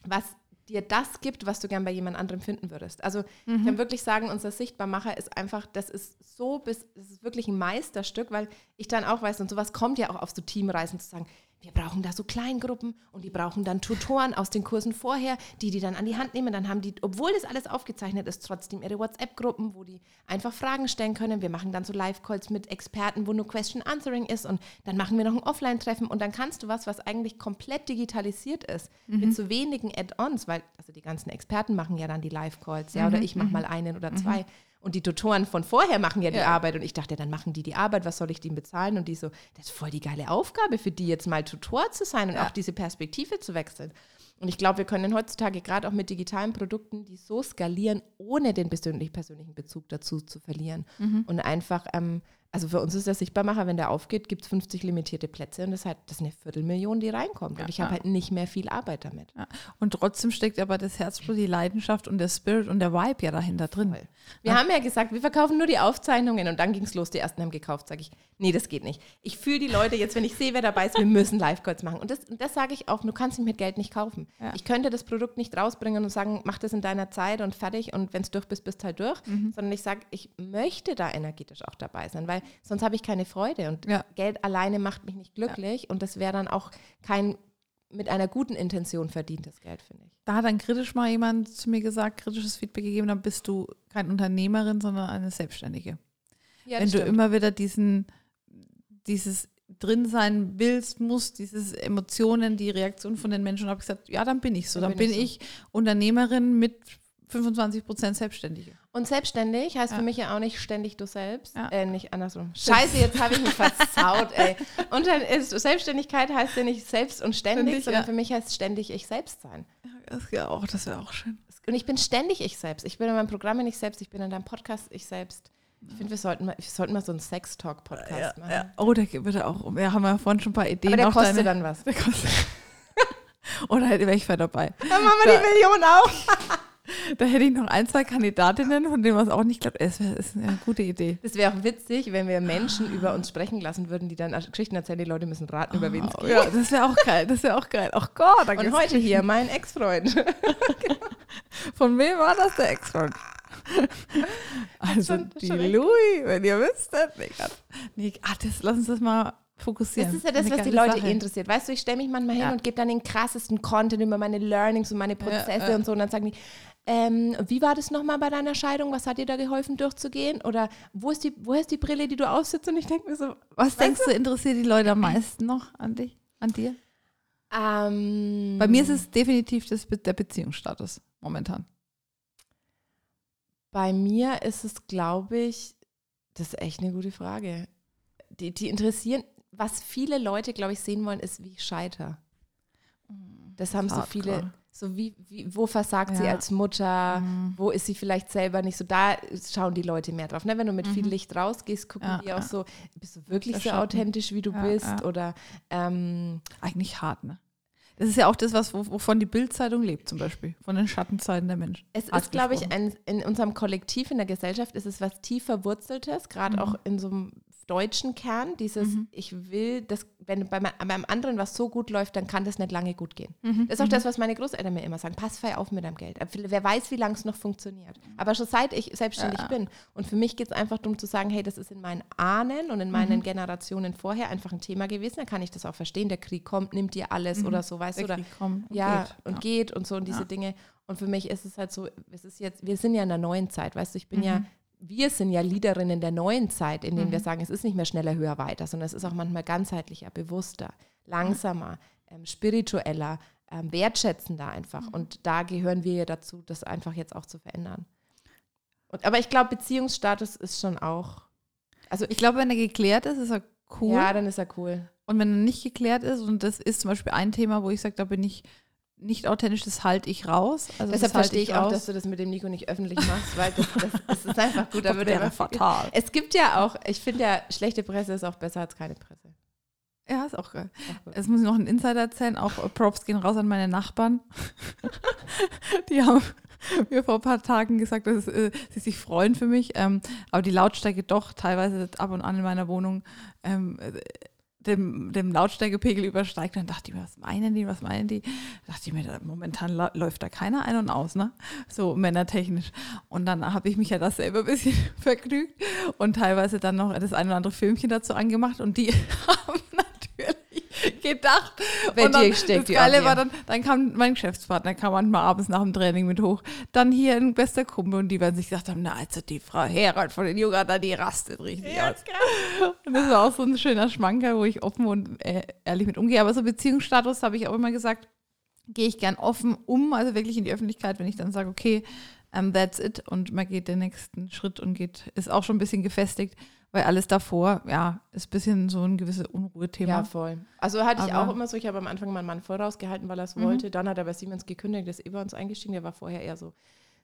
was dir das gibt, was du gern bei jemand anderem finden würdest. Also ich kann wirklich sagen, unser Sichtbarmacher ist einfach, das ist so bis, das ist wirklich ein Meisterstück, weil ich dann auch weiß, und sowas kommt ja auch auf so Teamreisen zu sagen, wir brauchen da so Kleingruppen und die brauchen dann Tutoren aus den Kursen vorher, die die dann an die Hand nehmen. Dann haben die, obwohl das alles aufgezeichnet ist, trotzdem ihre WhatsApp-Gruppen, wo die einfach Fragen stellen können. Wir machen dann so Live-Calls mit Experten, wo nur Question Answering ist und dann machen wir noch ein Offline-Treffen und dann kannst du was, was eigentlich komplett digitalisiert ist, mit so wenigen Add-ons, weil also die ganzen Experten machen ja dann die Live-Calls, ja, oder ich mache mal einen oder zwei. Und die Tutoren von vorher machen ja die Ja. Arbeit. Und ich dachte, dann machen die die Arbeit, was soll ich denen bezahlen? Und die so, das ist voll die geile Aufgabe für die, jetzt mal Tutor zu sein und Ja. auch diese Perspektive zu wechseln. Und ich glaube, wir können heutzutage gerade auch mit digitalen Produkten, die so skalieren, ohne den persönlich, persönlichen Bezug dazu zu verlieren. Und einfach ähm, also für uns ist der Sichtbarmacher, wenn der aufgeht, gibt es 50 limitierte Plätze und das, halt, das ist eine Viertelmillion, die reinkommt. Ja, und ich habe ja. halt nicht mehr viel Arbeit damit. Ja. Und trotzdem steckt aber das Herzblut, die Leidenschaft und der Spirit und der Vibe ja dahinter drin. Voll. Wir haben ja gesagt, wir verkaufen nur die Aufzeichnungen und dann ging es los, die ersten haben gekauft. Sage ich, nee, das geht nicht. Ich fühle die Leute jetzt, wenn ich sehe, wer dabei ist, wir müssen Live-Calls machen. Und das, und das sage ich auch, du kannst mich mit Geld nicht kaufen. Ich könnte das Produkt nicht rausbringen und sagen, mach das in deiner Zeit und fertig und wenn es durch bist, bist halt durch. Mhm. Sondern ich sage, ich möchte da energetisch auch dabei sein, weil sonst habe ich keine Freude. Und Ja. Geld alleine macht mich nicht glücklich und das wäre dann auch kein mit einer guten Intention verdientes Geld, finde ich. Da hat dann kritisch mal jemand zu mir gesagt, kritisches Feedback gegeben, dann bist du keine Unternehmerin, sondern eine Selbstständige. Ja, Wenn du immer wieder diesen, dieses drin sein willst, musst, diese Emotionen, die Reaktion von den Menschen, habe ich gesagt, ja, dann bin ich so. Dann Dann, bin ich ich, Unternehmerin mit 25 Prozent Selbstständige. Und selbstständig heißt Ja. für mich ja auch nicht ständig du selbst. Ja. Äh, nicht andersrum. Scheiße, jetzt habe ich mich versaut, ey. Und dann ist Selbstständigkeit heißt ja nicht selbst und ständig, Ständig, sondern ja. für mich heißt ständig ich selbst sein. Das wäre auch, das wäre auch schön. Und ich bin ständig ich selbst. Ich bin in meinem Programm ich selbst, ich bin in deinem Podcast ich selbst. Ich finde, wir sollten mal, wir sollten mal so einen Sex-Talk-Podcast machen. Ja. Oh, da wird er auch. Wir haben ja vorhin schon ein paar Ideen. Aber der kostet deine- dann was. Der kostet. Oder hätte wäre ich dabei. Dann machen wir die Million auch. Da hätte ich noch ein, zwei Kandidatinnen, von denen man es auch nicht glaubt. Es wäre ist eine gute Idee. Das wäre auch witzig, wenn wir Menschen über uns sprechen lassen würden, die dann Geschichten erzählen, die Leute müssen raten, über wen es Oh, geht. ja, das wäre auch geil. Das wäre auch geil. Ach Gott, da Und heute hier mein Ex-Freund. Von wem war das der Ex-Freund? Also schon- die schon. Louis, wenn ihr wüsstet. Nee, Gott. nee, ah, das, lass uns das mal fokussieren. Das ist ja das, Eine was die Leute Sache. interessiert. Weißt du, ich stelle mich manchmal hin Ja. und gebe dann den krassesten Content über meine Learnings und meine Prozesse ja. und so. Und dann sagen die, ähm, wie war das nochmal bei deiner Scheidung? Was hat dir da geholfen, durchzugehen? Oder wo ist die, wo ist die Brille, die du aufsetzt? Und ich denke mir so, Was denkst du, interessiert die Leute am meisten noch an dich, an dir? ähm, Bei mir ist es definitiv das, der Beziehungsstatus momentan. Bei mir ist es, glaube ich, das ist echt eine gute Frage. Die, die interessieren, was viele Leute, glaube ich, sehen wollen, ist, wie ich scheiter. Das haben so viele, so wie, wie wo versagt sie Ja. als Mutter, Mhm. wo ist sie vielleicht selber nicht so, da schauen die Leute mehr drauf. Ne? Wenn du mit viel Licht rausgehst, gucken Ja, die auch ja. so, bist du wirklich so Schatten. authentisch, wie du bist? Oder ähm, Eigentlich hart, ne? Das ist ja auch das, was, wo- wovon die Bildzeitung lebt, zum Beispiel. Von den Schattenzeiten der Menschen. Es ist, glaube ich, ein, in unserem Kollektiv, in der Gesellschaft, ist es was tief verwurzeltes, gerade Mhm. auch in so einem deutschen Kern, dieses, Mhm. ich will, dass, wenn bei me- beim anderen was so gut läuft, dann kann das nicht lange gut gehen. Mhm. Das ist auch das, was meine Großeltern mir immer sagen, pass frei auf mit deinem Geld. Wer weiß, wie lange es noch funktioniert. Aber schon seit ich selbstständig Ja. bin. Und für mich geht es einfach darum zu sagen, hey, das ist in meinen Ahnen und in Mhm. meinen Generationen vorher einfach ein Thema gewesen. Da kann ich das auch verstehen. Der Krieg kommt, nimmt dir alles oder so, weißt du, Mhm. Der oder Krieg kommt und ja, geht. und Ja. geht und so und diese Ja. Dinge. Und für mich ist es halt so, es ist jetzt, wir sind ja in der neuen Zeit, weißt du, ich bin Mhm. ja, wir sind ja Leaderinnen der neuen Zeit, in denen wir Mhm. sagen, es ist nicht mehr schneller, höher, weiter, sondern es ist auch manchmal ganzheitlicher, bewusster, langsamer, ähm, spiritueller, ähm, wertschätzender einfach. Mhm. Und da gehören wir ja dazu, das einfach jetzt auch zu verändern. Und, aber ich glaube, Beziehungsstatus ist schon auch, also Ich glaube, wenn er geklärt ist, ist er cool. ja, dann ist er cool. Und wenn er nicht geklärt ist, und das ist zum Beispiel ein Thema, wo ich sage, da bin ich nicht authentisch, das halte ich raus. Also Deshalb verstehe ich auch, raus. dass du das mit dem Nico nicht öffentlich machst, weil das, das, das ist einfach gut. Da Das wäre fatal. Es gibt ja auch, ich finde ja, schlechte Presse ist auch besser als keine Presse. Ja, ist auch geil. Jetzt muss ich noch einen Insider erzählen. Auch Props gehen raus an meine Nachbarn. die haben mir vor ein paar Tagen gesagt, dass äh, sie sich freuen für mich. Ähm, aber die Lautstärke doch teilweise ab und an in meiner Wohnung ähm, äh, dem, dem Lautstärkepegel übersteigt. Dann dachte ich mir, was meinen die, was meinen die? Da dachte ich mir, momentan läuft da keiner ein und aus, ne? So männertechnisch. Und dann habe ich mich ja das selber ein bisschen vergnügt und teilweise dann noch das ein oder andere Filmchen dazu angemacht und die haben gedacht. Bei und dann, dir steckt das Geile war dann, dann kam mein Geschäftspartner, kam manchmal abends nach dem Training mit hoch. Dann hier ein bester Kumpel und die werden sich gesagt haben, na also die Frau Herald von den Juganda, die rastet richtig aus. Und das war auch so ein schöner Schmanker, wo ich offen und äh, ehrlich mit umgehe. Aber so Beziehungsstatus habe ich auch immer gesagt, gehe ich gern offen um, also wirklich in die Öffentlichkeit, wenn ich dann sage, okay, um, that's it und man geht den nächsten Schritt und geht, ist auch schon ein bisschen gefestigt, weil alles davor, ja, ist ein bisschen so ein gewisses Unruhethema. Ja, voll. Also hatte ich Aber- auch immer so, ich habe am Anfang meinen Mann vorausgehalten, weil er es wollte. Dann hat er bei Siemens gekündigt, ist eh bei uns eingestiegen. Der war vorher eher so,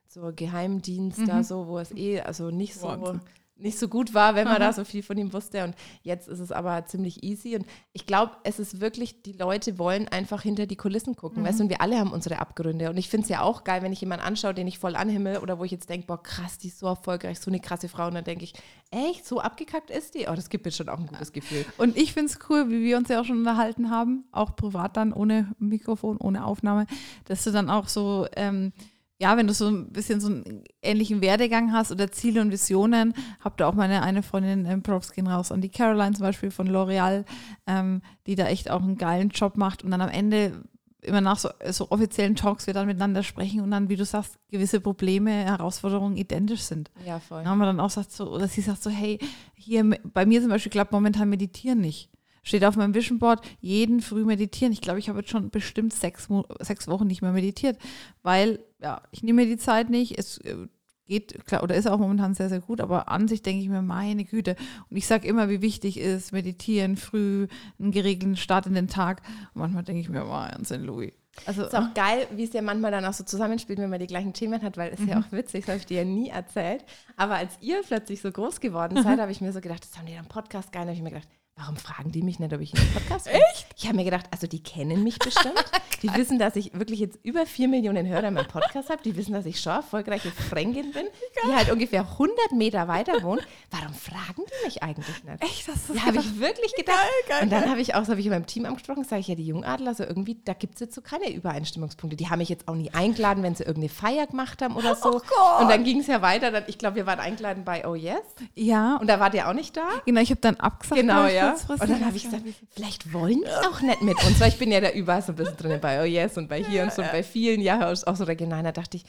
so Geheimdienst da so, wo es eh, also nicht so, Wahnsinn. Nicht so gut war, wenn man Aha. da so viel von ihm wusste. Und jetzt ist es aber ziemlich easy. Und ich glaube, es ist wirklich, die Leute wollen einfach hinter die Kulissen gucken. Mhm. Weißt du, und wir alle haben unsere Abgründe. Und ich finde es ja auch geil, wenn ich jemanden anschaue, den ich voll anhimmel oder wo ich jetzt denke, boah, krass, die ist so erfolgreich, so eine krasse Frau. Und dann denke ich, echt, so abgekackt ist die? Oh, das gibt mir schon auch ein gutes Gefühl. Und ich finde es cool, wie wir uns ja auch schon unterhalten haben, auch privat dann ohne Mikrofon, ohne Aufnahme, dass du dann auch so. Ähm, ja, wenn du so ein bisschen so einen ähnlichen Werdegang hast oder Ziele und Visionen, habt ihr auch meine eine Freundin, ähm, Props gehen raus an die Caroline zum Beispiel von L'Oreal, ähm, die da echt auch einen geilen Job macht und dann am Ende immer nach so, so, offiziellen Talks wir dann miteinander sprechen und dann, wie du sagst, gewisse Probleme, Herausforderungen identisch sind. Ja, voll. Dann haben wir dann auch sagt so, oder sie sagt so, hey, hier bei mir zum Beispiel klappt momentan Meditieren nicht steht auf meinem Vision Board, jeden früh meditieren. Ich glaube, ich habe jetzt schon bestimmt sechs, sechs Wochen nicht mehr meditiert, weil ja, ich nehme mir die Zeit nicht. Es äh, geht, klar, oder ist auch momentan sehr, sehr gut, aber an sich denke ich mir, meine Güte. Und ich sage immer, wie wichtig ist meditieren, früh, einen geregelten Start in den Tag. Und manchmal denke ich mir, Wahnsinn, Louis. Also, ist auch geil, wie es ja manchmal dann auch so zusammenspielt, wenn man die gleichen Themen hat, weil es mhm. ja auch witzig, das habe ich dir ja nie erzählt. Aber als ihr plötzlich so groß geworden seid, habe ich mir so gedacht, das haben die dann Podcast geil, habe ich mir gedacht, Warum fragen die mich nicht, ob ich in den Podcast bin? Echt? Ich habe mir gedacht, also die kennen mich bestimmt. die wissen, dass ich wirklich jetzt über vier Millionen Hörer in meinem Podcast habe. Die wissen, dass ich schon erfolgreiche Fränkin bin, die halt ungefähr 100 Meter weiter wohnt. Warum fragen die mich eigentlich nicht? Echt? Das ja, habe ich wirklich gedacht. Geil, geil, und dann habe ich auch, so habe ich in meinem Team angesprochen, sage ich ja, die Jungadler, so irgendwie, da gibt es jetzt so keine Übereinstimmungspunkte. Die haben mich jetzt auch nie eingeladen, wenn sie irgendeine Feier gemacht haben oder so. Oh und dann ging es ja weiter. Dann, ich glaube, wir waren eingeladen bei Oh Yes. Ja. Und da war der auch nicht da. Genau, ich habe dann abgesagt. Genau, ja. Und dann habe ich gesagt, vielleicht wollen die auch nicht mit uns, weil ich bin ja da überall so ein bisschen drin bei Oh Yes und bei hier ja, und so ja. bei vielen, ja, auch so regional. Da dachte ich,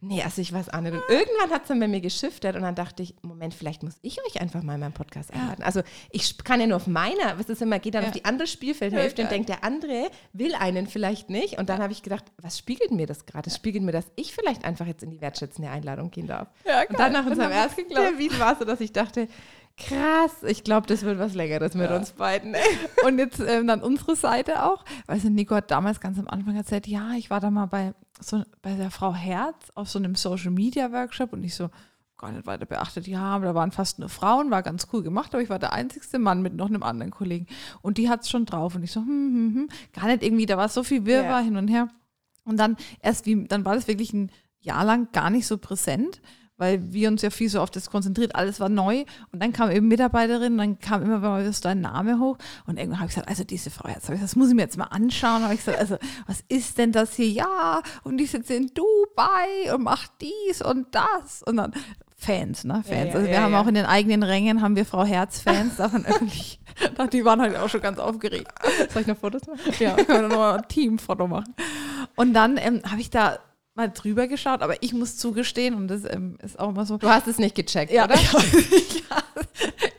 nee, also ich weiß auch nicht. Und irgendwann hat es dann bei mir geschiftet und dann dachte ich, Moment, vielleicht muss ich euch einfach mal in meinen Podcast einladen. Also ich kann ja nur auf meiner, was ist immer, geht dann ja. auf die andere Spielfeldhälfte und denkt, der andere will einen vielleicht nicht. Und dann habe ich gedacht, was spiegelt mir das gerade? Das spiegelt mir, dass ich vielleicht einfach jetzt in die wertschätzende Einladung gehen darf. Ja, und dann nach unserem ersten Termin war es so, dass ich dachte, Krass, ich glaube, das wird was Längeres mit ja. uns beiden. Und jetzt ähm, dann unsere Seite auch. Weißt du, Nico hat damals ganz am Anfang erzählt, ja, ich war da mal bei, so, bei der Frau Herz auf so einem Social Media Workshop und ich so, gar nicht weiter beachtet. Ja, aber da waren fast nur Frauen, war ganz cool gemacht, aber ich war der einzigste Mann mit noch einem anderen Kollegen. Und die hat es schon drauf. Und ich so, hm, hm, hm, gar nicht irgendwie, da war so viel Wirrwarr ja. hin und her. Und dann erst wie, dann war das wirklich ein Jahr lang gar nicht so präsent weil wir uns ja viel so auf das konzentriert, alles war neu und dann kam eben Mitarbeiterin dann kam immer mal so dein Name hoch und irgendwann habe ich gesagt, also diese Frau, jetzt ich, das muss ich mir jetzt mal anschauen, habe ich gesagt, also was ist denn das hier? Ja, und die sitzt in Dubai und macht dies und das und dann Fans, ne? Fans. Ja, ja, also wir ja, haben auch in den eigenen Rängen haben wir Frau Herz-Fans, davon öffentlich. Die waren halt auch schon ganz aufgeregt. Soll ich noch Fotos machen? Ja, können wir noch ein Teamfoto machen. Und dann ähm, habe ich da mal drüber geschaut, aber ich muss zugestehen, und das ähm, ist auch immer so. Du hast es nicht gecheckt, ja, oder? ja,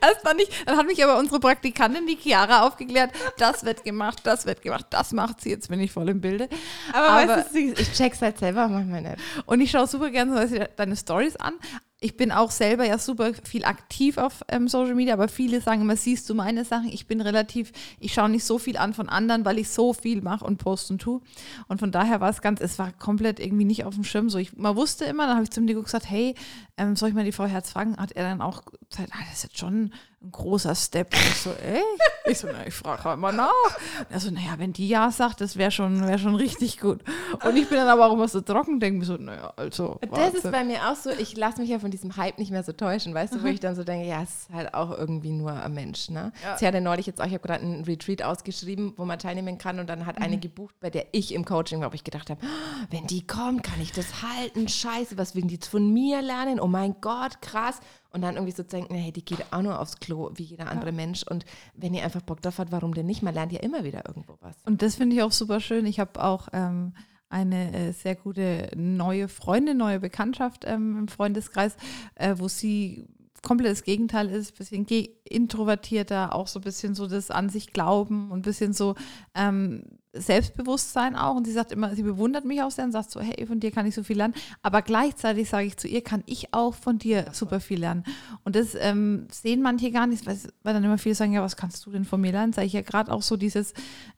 erst mal nicht. Dann hat mich aber unsere Praktikantin, die Chiara, aufgeklärt, das wird gemacht, das wird gemacht, das macht sie, jetzt bin ich voll im Bilde. Aber, aber weißt du, ich check's halt selber manchmal nicht. Und ich schaue super gerne deine Stories an, ich bin auch selber ja super viel aktiv auf ähm, Social Media, aber viele sagen immer, siehst du meine Sachen? Ich bin relativ, ich schaue nicht so viel an von anderen, weil ich so viel mache und poste und tue. Und von daher war es ganz, es war komplett irgendwie nicht auf dem Schirm. So, ich, man wusste immer, dann habe ich zum Nico gesagt, hey, ähm, soll ich mal die Frau Herz fragen? Hat er dann auch gesagt, ah, das ist jetzt schon ein großer Step. Und ich so, ey? Ich so, na, ich frage halt mal nach. Und er so, naja, wenn die ja sagt, das wäre schon, wär schon richtig gut. Und ich bin dann aber auch immer so trocken, denke mir so, naja, also. Das ist bei mir auch so, ich lasse mich ja von diesem Hype nicht mehr so täuschen, weißt du, wo ich dann so denke, ja, es ist halt auch irgendwie nur ein Mensch, ne? Ja. Sie hatte neulich jetzt auch, ich habe gerade einen Retreat ausgeschrieben, wo man teilnehmen kann und dann hat mhm. eine gebucht, bei der ich im Coaching war, wo ich gedacht habe, oh, wenn die kommt, kann ich das halten, scheiße, was will die jetzt von mir lernen? Oh mein Gott, krass. Und dann irgendwie so zu denken, hey, die geht auch nur aufs Klo wie jeder andere ja. Mensch. Und wenn ihr einfach Bock drauf habt, warum denn nicht? Man lernt ja immer wieder irgendwo was. Und das finde ich auch super schön. Ich habe auch ähm, eine äh, sehr gute neue Freundin, neue Bekanntschaft ähm, im Freundeskreis, äh, wo sie komplett das Gegenteil ist, bisschen introvertierter, auch so ein bisschen so das an sich glauben und ein bisschen so ähm, Selbstbewusstsein auch. Und sie sagt immer, sie bewundert mich auch sehr und sagt so, hey, von dir kann ich so viel lernen. Aber gleichzeitig sage ich zu ihr, kann ich auch von dir super viel lernen. Und das ähm, sehen manche gar nicht, weil, weil, dann immer viele sagen, ja, was kannst du denn von mir lernen? Sage ich ja gerade auch so dieses,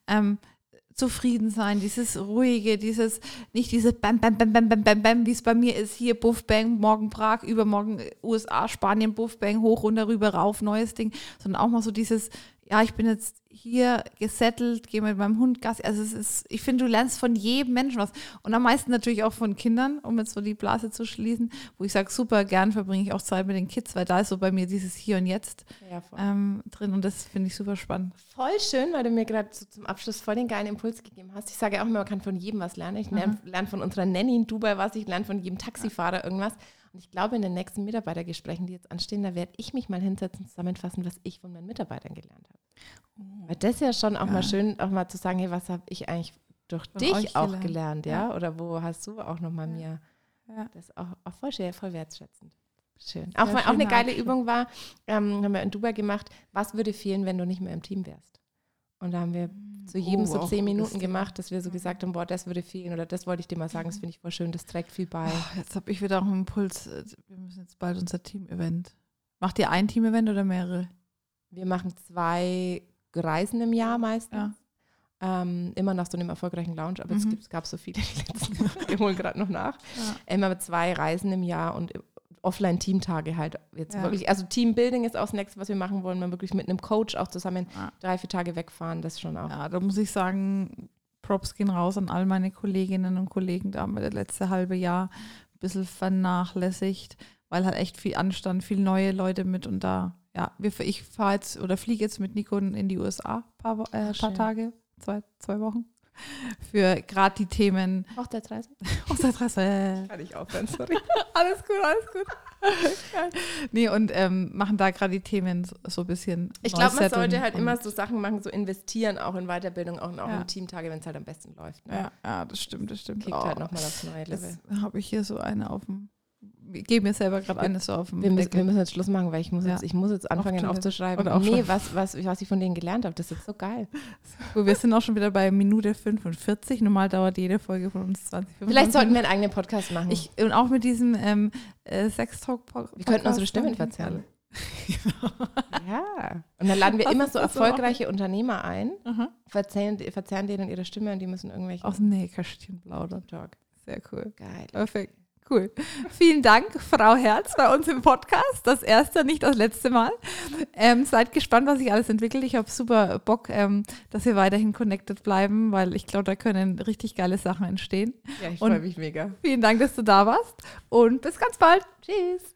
ähm, zufrieden sein, dieses ruhige, dieses, nicht dieses Bam, Bam, Bam, Bam, Bam, Bam, Bam, wie es bei mir ist, hier Buff, Bang, morgen Prag, übermorgen USA, Spanien, Buff, Bang, hoch, runter, rüber, rauf, neues Ding, sondern auch mal so dieses, ja, ich bin jetzt hier gesettelt, gehe mit meinem Hund Gassi. Also es ist, ich finde, du lernst von jedem Menschen was. Und am meisten natürlich auch von Kindern, um jetzt so die Blase zu schließen, wo ich sage, super gern verbringe ich auch Zeit mit den Kids, weil da ist so bei mir dieses Hier und Jetzt ja, ähm, drin und das finde ich super spannend. Voll schön, weil du mir gerade so zum Abschluss voll den geilen Impuls gegeben hast. Ich sage auch immer, man kann von jedem was lernen. Ich lerne lern von unserer Nanny in Dubai was, ich lerne von jedem Taxifahrer irgendwas. Und ich glaube, in den nächsten Mitarbeitergesprächen, die jetzt anstehen, da werde ich mich mal hinsetzen, zusammenfassen, was ich von meinen Mitarbeitern gelernt habe. Oh. Weil das ist ja schon auch ja. mal schön, auch mal zu sagen, hey, was habe ich eigentlich durch von dich auch gelernt, gelernt ja? ja? Oder wo hast du auch nochmal ja. mir ja. das ist auch, auch voll, schön, voll wertschätzend. Schön. Auch, auch eine geile Übung war, ähm, haben wir in Dubai gemacht, was würde fehlen, wenn du nicht mehr im Team wärst? Und da haben wir mm. Zu jedem oh, so zehn Minuten gemacht, dass wir so gesagt haben, boah, das würde fehlen oder das wollte ich dir mal sagen, das finde ich voll schön, das trägt viel bei. Oh, jetzt habe ich wieder auch einen Impuls, wir müssen jetzt bald unser Team-Event. Macht ihr ein Team-Event oder mehrere? Wir machen zwei Reisen im Jahr meistens. Ja. Ähm, immer nach so einem erfolgreichen Lounge, aber mhm. es gab so viele die letzten. Wir holen gerade noch nach. Ja. Immer zwei Reisen im Jahr und Offline-Teamtage halt jetzt ja. wirklich. Also Teambuilding ist auch das nächste, was wir machen wollen. Man wirklich mit einem Coach auch zusammen ja. drei, vier Tage wegfahren, das schon auch. Ja, da muss ich sagen, Props gehen raus an all meine Kolleginnen und Kollegen. Da haben wir das letzte halbe Jahr ein bisschen vernachlässigt, weil halt echt viel anstand, viel neue Leute mit und da, ja, ich fahre jetzt oder fliege jetzt mit Nico in die USA ein paar, äh, paar Tage, zwei, zwei Wochen für gerade die Themen. Hochzeitsreise. Hochzeitsreise. Kann ich aufhören, sorry. alles gut, alles gut. nee, und ähm, machen da gerade die Themen so, so ein bisschen. Ich glaube, man sollte halt immer so Sachen machen, so investieren, auch in Weiterbildung, auch, auch ja. in Teamtage, wenn es halt am besten läuft. Ne? Ja, ja, das stimmt, das stimmt. Kickt halt oh, halt nochmal aufs neue Level. Habe ich hier so eine auf dem gebe mir selber gerade eine so auf dem wir müssen, wir müssen, jetzt Schluss machen, weil ich muss, ja. jetzt, ich muss jetzt anfangen aufzuschreiben. Nee, was, was, was ich von denen gelernt habe, das ist so geil. So, wir sind auch schon wieder bei Minute 45. Normal dauert jede Folge von uns 20 Minuten. Vielleicht sollten wir einen eigenen Podcast machen. Ich, und auch mit diesem ähm, äh, Sex-Talk-Podcast. Wir könnten unsere Stimmen verzerren. ja. Und dann laden wir immer so erfolgreiche Unternehmer ein, verzerren, verzerren denen ihre Stimme und die müssen irgendwelche. Aus dem Nähkästchen plaudern. Sehr cool. Geil. Perfekt. Cool. Vielen Dank, Frau Herz, bei uns im Podcast. Das erste, nicht das letzte Mal. Ähm, seid gespannt, was sich alles entwickelt. Ich habe super Bock, ähm, dass wir weiterhin connected bleiben, weil ich glaube, da können richtig geile Sachen entstehen. Ja, ich freue mich mega. Vielen Dank, dass du da warst und bis ganz bald. Tschüss.